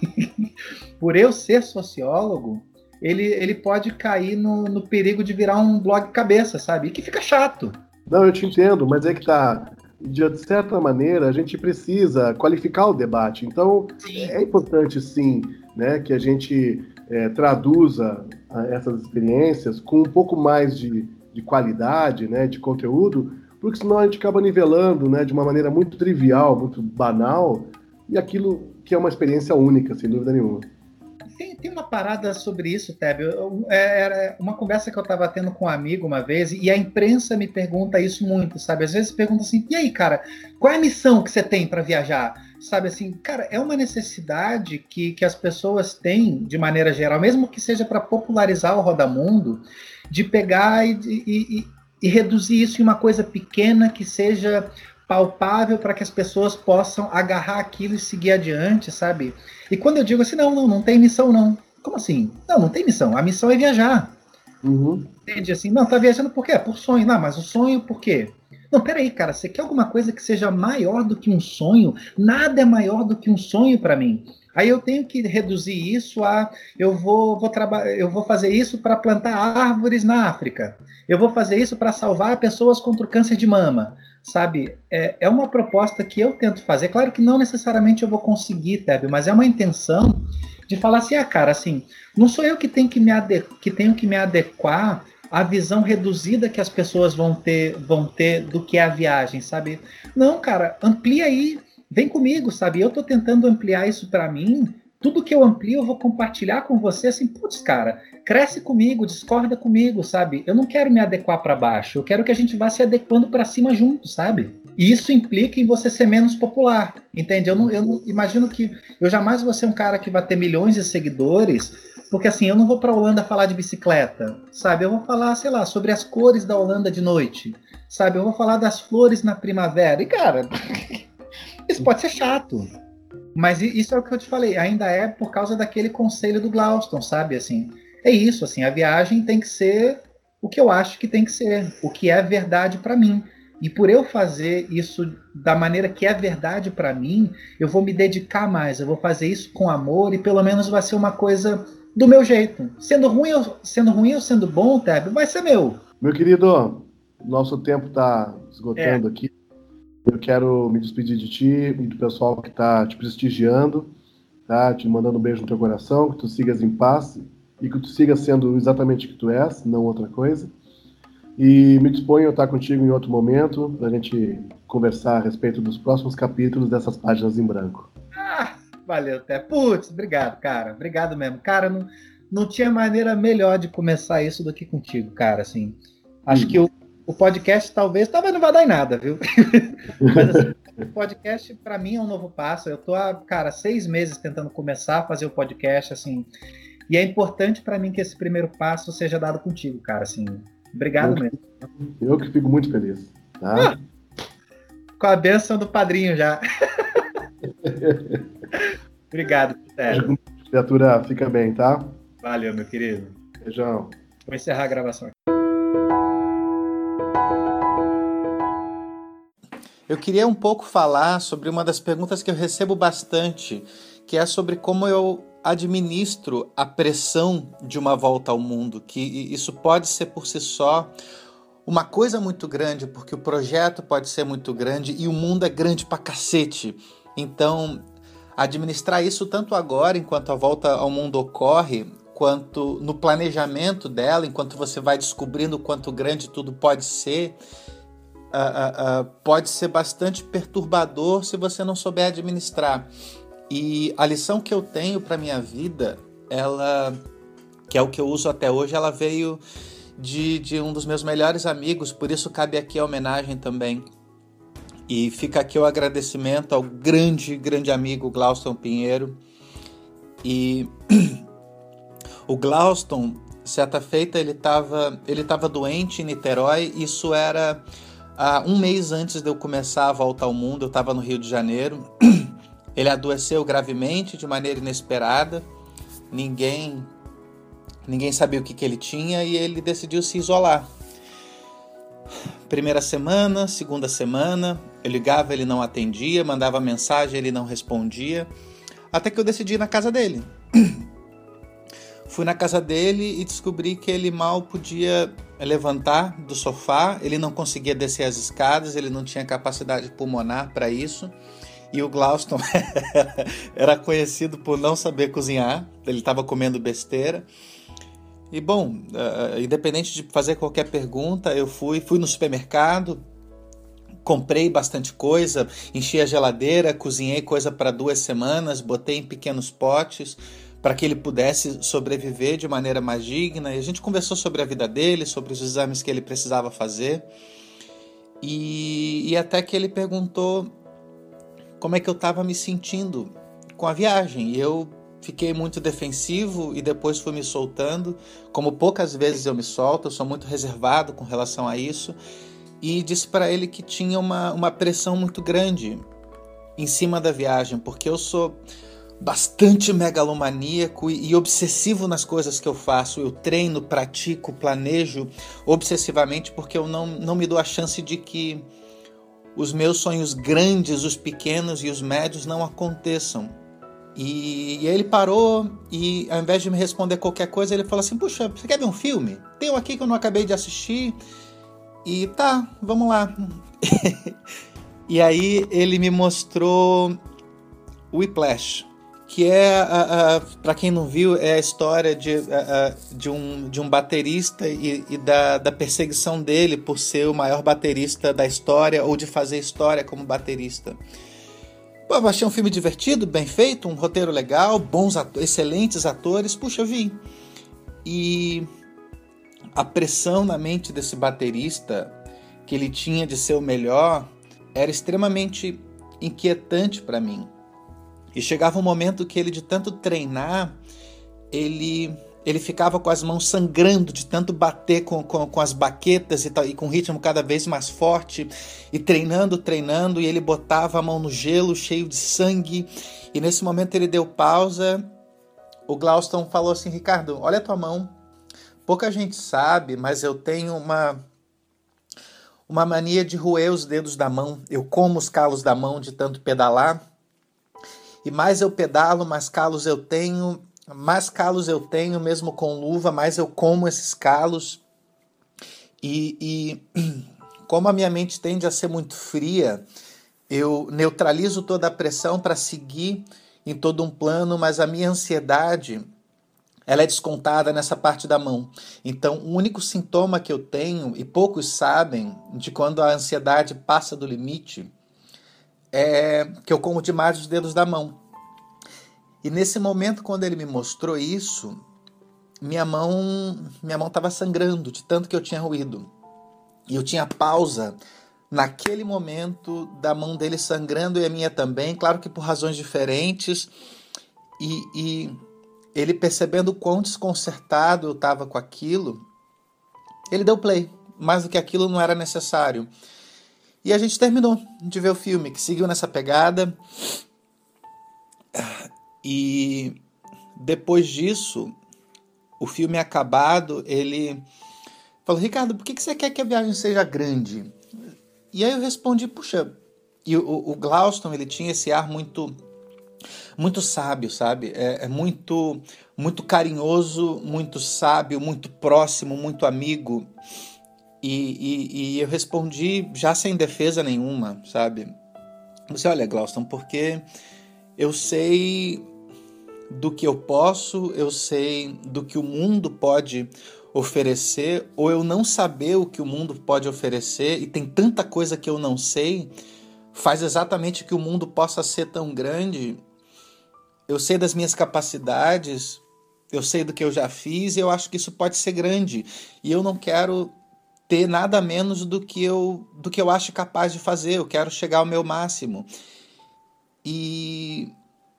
Por eu ser sociólogo, ele, ele pode cair no, no perigo de virar um blog cabeça, sabe? E que fica chato. Não, eu te entendo, mas é que tá. De certa maneira, a gente precisa qualificar o debate. Então, é importante, sim, né, que a gente é, traduza essas experiências com um pouco mais de, de qualidade, né, de conteúdo, porque senão a gente acaba nivelando né, de uma maneira muito trivial, muito banal, e aquilo que é uma experiência única, sem dúvida nenhuma. Tem, tem uma parada sobre isso, Teb. É, era uma conversa que eu estava tendo com um amigo uma vez, e a imprensa me pergunta isso muito, sabe? Às vezes pergunta assim: e aí, cara, qual é a missão que você tem para viajar? Sabe assim, cara, é uma necessidade que, que as pessoas têm, de maneira geral, mesmo que seja para popularizar o Rodamundo, de pegar e, e, e, e reduzir isso em uma coisa pequena que seja palpável para que as pessoas possam agarrar aquilo e seguir adiante, sabe? E quando eu digo assim, não, não, não tem missão, não. Como assim? Não, não tem missão. A missão é viajar. Uhum. Entende assim? Não, tá viajando por quê? Por sonho. Não, mas o sonho por quê? Não, peraí, cara, você quer alguma coisa que seja maior do que um sonho? Nada é maior do que um sonho para mim. Aí eu tenho que reduzir isso a eu vou, vou trabalhar, eu vou fazer isso para plantar árvores na África. Eu vou fazer isso para salvar pessoas contra o câncer de mama sabe? É, é uma proposta que eu tento fazer. Claro que não necessariamente eu vou conseguir, Teb, mas é uma intenção de falar assim, ah, cara, assim, não sou eu que tenho que me, que tenho que me adequar à visão reduzida que as pessoas vão ter, vão ter do que é a viagem, sabe? Não, cara, amplia aí, vem comigo, sabe? Eu tô tentando ampliar isso para mim. Tudo que eu amplio, eu vou compartilhar com você, assim, putz, cara, cresce comigo, discorda comigo, sabe? Eu não quero me adequar para baixo, eu quero que a gente vá se adequando para cima junto, sabe? E isso implica em você ser menos popular, entende? Eu não, eu não imagino que eu jamais vou ser um cara que vai ter milhões de seguidores, porque assim, eu não vou para a Holanda falar de bicicleta, sabe? Eu vou falar, sei lá, sobre as cores da Holanda de noite, sabe? Eu vou falar das flores na primavera. E cara, isso pode ser chato. Mas isso é o que eu te falei, ainda é por causa daquele conselho do Glauston, sabe? Assim, é isso, assim, a viagem tem que ser o que eu acho que tem que ser, o que é verdade para mim. E por eu fazer isso da maneira que é verdade para mim, eu vou me dedicar mais, eu vou fazer isso com amor e pelo menos vai ser uma coisa do meu jeito. Sendo ruim ou sendo, ruim ou sendo bom, Teb, vai ser meu. Meu querido, nosso tempo está esgotando é. aqui. Quero me despedir de ti e do pessoal que está te prestigiando, tá? te mandando um beijo no teu coração, que tu sigas em paz e que tu siga sendo exatamente o que tu és, não outra coisa. E me disponho a estar contigo em outro momento para a gente conversar a respeito dos próximos capítulos dessas páginas em branco. Ah, valeu, até. Putz, obrigado, cara. Obrigado mesmo. Cara, não, não tinha maneira melhor de começar isso do que contigo, cara. Assim, acho hum. que o, o podcast talvez, talvez não vai dar em nada, viu? Mas assim, o podcast para mim é um novo passo. Eu tô há, cara, seis meses tentando começar a fazer o podcast, assim. E é importante para mim que esse primeiro passo seja dado contigo, cara. Assim, obrigado eu, mesmo. Eu que fico muito feliz. Tá? Ah, com a benção do padrinho já. obrigado, sério. Criatura, fica bem, tá? Valeu, meu querido. Beijão. Vou encerrar a gravação. Eu queria um pouco falar sobre uma das perguntas que eu recebo bastante, que é sobre como eu administro a pressão de uma volta ao mundo, que isso pode ser por si só uma coisa muito grande, porque o projeto pode ser muito grande e o mundo é grande pra cacete. Então, administrar isso tanto agora, enquanto a volta ao mundo ocorre, quanto no planejamento dela, enquanto você vai descobrindo o quanto grande tudo pode ser, uh, uh, pode ser bastante perturbador se você não souber administrar. E a lição que eu tenho para minha vida, ela, que é o que eu uso até hoje, ela veio de, de um dos meus melhores amigos, por isso cabe aqui a homenagem também. E fica aqui o agradecimento ao grande, grande amigo Glauston Pinheiro. E O Glauston, certa feita, ele estava ele tava doente em Niterói. Isso era uh, um mês antes de eu começar a volta ao mundo. Eu estava no Rio de Janeiro. Ele adoeceu gravemente, de maneira inesperada. Ninguém ninguém sabia o que, que ele tinha e ele decidiu se isolar. Primeira semana, segunda semana, eu ligava, ele não atendia, mandava mensagem, ele não respondia. Até que eu decidi ir na casa dele. Fui na casa dele e descobri que ele mal podia levantar do sofá, ele não conseguia descer as escadas, ele não tinha capacidade pulmonar para isso. E o Glauston era conhecido por não saber cozinhar, ele estava comendo besteira. E bom, uh, independente de fazer qualquer pergunta, eu fui, fui no supermercado, comprei bastante coisa, enchi a geladeira, cozinhei coisa para duas semanas, botei em pequenos potes para que ele pudesse sobreviver de maneira mais digna. E a gente conversou sobre a vida dele, sobre os exames que ele precisava fazer. E, e até que ele perguntou como é que eu estava me sentindo com a viagem. E eu fiquei muito defensivo e depois fui me soltando, como poucas vezes eu me solto, eu sou muito reservado com relação a isso. E disse para ele que tinha uma, uma pressão muito grande em cima da viagem, porque eu sou bastante megalomaníaco e obsessivo nas coisas que eu faço. Eu treino, pratico, planejo obsessivamente porque eu não, não me dou a chance de que os meus sonhos grandes, os pequenos e os médios não aconteçam. E, e ele parou e ao invés de me responder qualquer coisa, ele falou assim: Puxa, você quer ver um filme? Tem um aqui que eu não acabei de assistir. E tá, vamos lá. e aí ele me mostrou Whiplash que é, para quem não viu, é a história de, de, um, de um baterista e, e da, da, perseguição dele por ser o maior baterista da história ou de fazer história como baterista. Pô, eu achei um filme divertido, bem feito, um roteiro legal, bons excelentes atores, puxa, eu vi. E a pressão na mente desse baterista que ele tinha de ser o melhor era extremamente inquietante para mim e chegava um momento que ele, de tanto treinar, ele ele ficava com as mãos sangrando de tanto bater com, com, com as baquetas e, tal, e com ritmo cada vez mais forte, e treinando, treinando, e ele botava a mão no gelo cheio de sangue. E nesse momento ele deu pausa. O Glauston falou assim: Ricardo, olha a tua mão. Pouca gente sabe, mas eu tenho uma uma mania de roer os dedos da mão. Eu como os calos da mão de tanto pedalar. E mais eu pedalo, mais calos eu tenho, mais calos eu tenho, mesmo com luva, mais eu como esses calos. E, e como a minha mente tende a ser muito fria, eu neutralizo toda a pressão para seguir em todo um plano, mas a minha ansiedade ela é descontada nessa parte da mão. Então, o único sintoma que eu tenho, e poucos sabem, de quando a ansiedade passa do limite, é que eu como demais os dedos da mão. E nesse momento, quando ele me mostrou isso, minha mão minha mão estava sangrando de tanto que eu tinha ruído. E eu tinha pausa naquele momento da mão dele sangrando e a minha também, claro que por razões diferentes. E, e ele percebendo o quão desconcertado eu estava com aquilo, ele deu play. Mais do que aquilo não era necessário. E a gente terminou de ver o filme, que seguiu nessa pegada. E depois disso, o filme acabado, ele falou: Ricardo, por que você quer que a viagem seja grande? E aí eu respondi: puxa, e o, o Glauston ele tinha esse ar muito muito sábio, sabe? É, é, muito muito carinhoso, muito sábio, muito próximo, muito amigo. E, e, e eu respondi já sem defesa nenhuma, sabe? Você olha, Glauston, porque eu sei do que eu posso, eu sei do que o mundo pode oferecer, ou eu não saber o que o mundo pode oferecer, e tem tanta coisa que eu não sei, faz exatamente que o mundo possa ser tão grande. Eu sei das minhas capacidades, eu sei do que eu já fiz, e eu acho que isso pode ser grande. E eu não quero ter nada menos do que eu do que eu acho capaz de fazer, eu quero chegar ao meu máximo. E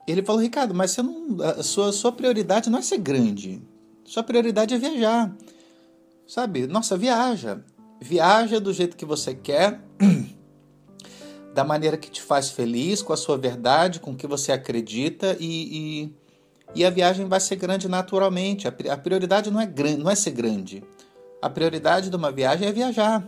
ele falou, Ricardo, mas você não, a sua, sua prioridade não é ser grande. Sua prioridade é viajar. Sabe? Nossa, viaja. Viaja do jeito que você quer, da maneira que te faz feliz, com a sua verdade, com o que você acredita e, e, e a viagem vai ser grande naturalmente. A, prioridade não é, não é ser grande. A prioridade de uma viagem é viajar.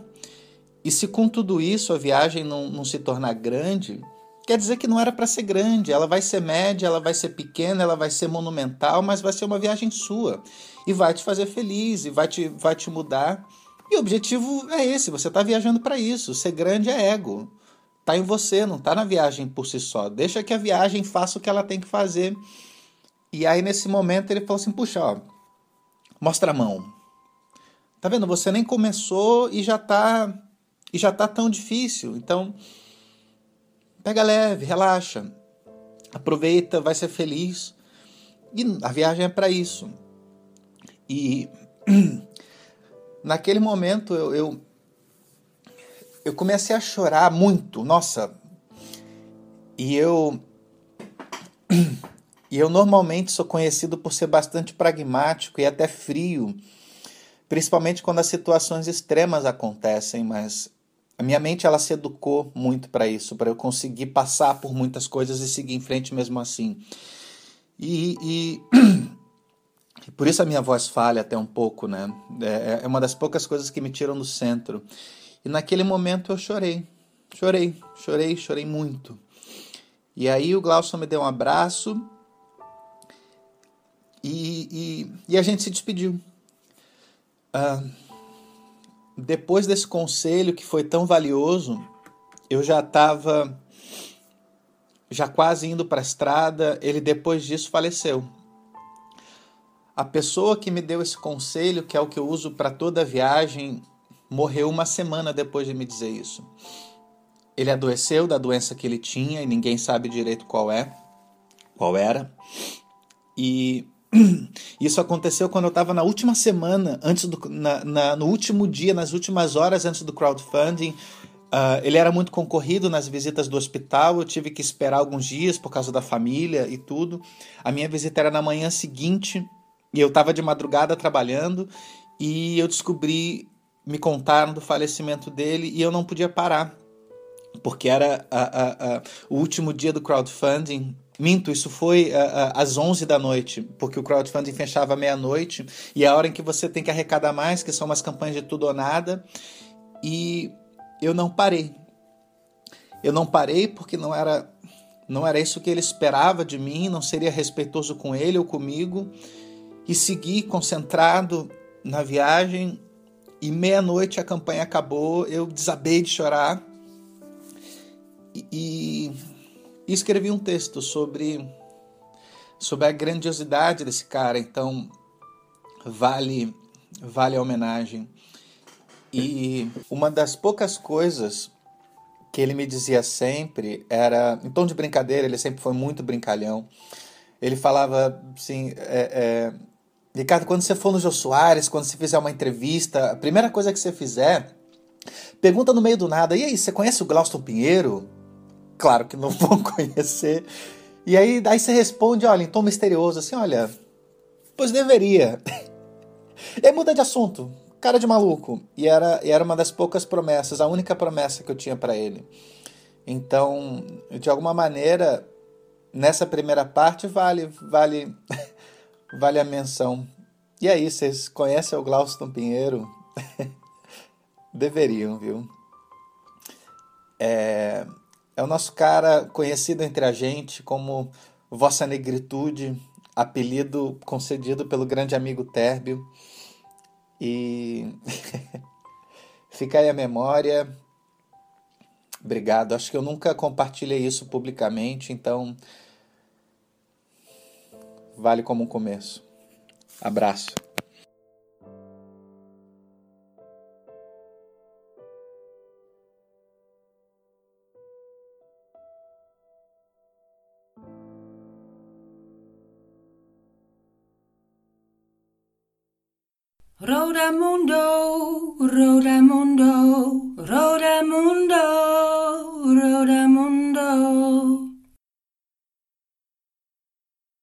E se com tudo isso a viagem não, não se tornar grande, quer dizer que não era para ser grande. Ela vai ser média, ela vai ser pequena, ela vai ser monumental, mas vai ser uma viagem sua. E vai te fazer feliz, e vai te, vai te mudar. E o objetivo é esse: você está viajando para isso. Ser grande é ego. Está em você, não está na viagem por si só. Deixa que a viagem faça o que ela tem que fazer. E aí, nesse momento, ele falou assim: puxa, ó, mostra a mão. Tá vendo? Você nem começou e já tá e já tá tão difícil. Então, Pega leve, relaxa. Aproveita, vai ser feliz. E a viagem é para isso. E naquele momento eu, eu, eu comecei a chorar muito, nossa. E eu e eu normalmente sou conhecido por ser bastante pragmático e até frio, principalmente quando as situações extremas acontecem, mas a minha mente ela se educou muito para isso, para eu conseguir passar por muitas coisas e seguir em frente mesmo assim. E, e, e por isso a minha voz falha até um pouco, né? É, é uma das poucas coisas que me tiram do centro. E naquele momento eu chorei, chorei, chorei, chorei muito. E aí o Glaucio me deu um abraço e, e, e a gente se despediu. Uh, depois desse conselho que foi tão valioso, eu já estava já quase indo para a estrada, ele depois disso faleceu. A pessoa que me deu esse conselho, que é o que eu uso para toda viagem, morreu uma semana depois de me dizer isso. Ele adoeceu da doença que ele tinha e ninguém sabe direito qual é, qual era. E Isso aconteceu quando eu estava na última semana, antes do, na, na, no último dia, nas últimas horas antes do crowdfunding. Uh, ele era muito concorrido nas visitas do hospital, eu tive que esperar alguns dias por causa da família e tudo. A minha visita era na manhã seguinte e eu estava de madrugada trabalhando e eu descobri, me contaram do falecimento dele e eu não podia parar, porque era a, a, a, o último dia do crowdfunding Minto, isso foi uh, às 11 da noite, porque o crowdfunding fechava meia-noite e é a hora em que você tem que arrecadar mais, que são umas campanhas de tudo ou nada. E eu não parei. Eu não parei porque não era não era isso que ele esperava de mim, não seria respeitoso com ele ou comigo. E segui concentrado na viagem. E meia-noite a campanha acabou, eu desabei de chorar. E, e e escrevi um texto sobre, sobre a grandiosidade desse cara, então vale, vale a homenagem. E uma das poucas coisas que ele me dizia sempre era, em tom de brincadeira, ele sempre foi muito brincalhão. Ele falava assim: é, é, Ricardo, quando você for no Jô Soares, quando você fizer uma entrevista, a primeira coisa que você fizer, pergunta no meio do nada: e aí, você conhece o Glauston Pinheiro? Claro que não vão conhecer. E aí, aí você responde, olha, em tom misterioso, assim: olha, pois deveria. E aí muda de assunto, cara de maluco. E era, e era uma das poucas promessas, a única promessa que eu tinha para ele. Então, de alguma maneira, nessa primeira parte vale vale vale a menção. E aí, vocês conhecem o Glauston Pinheiro? Deveriam, viu? É, é o nosso cara conhecido entre a gente como Vossa Negritude, apelido concedido pelo grande amigo Térbio. E fica aí a memória. Obrigado. Acho que eu nunca compartilhei isso publicamente, então vale como um começo. Abraço. Rodamundo, Rodamundo, Rodamundo.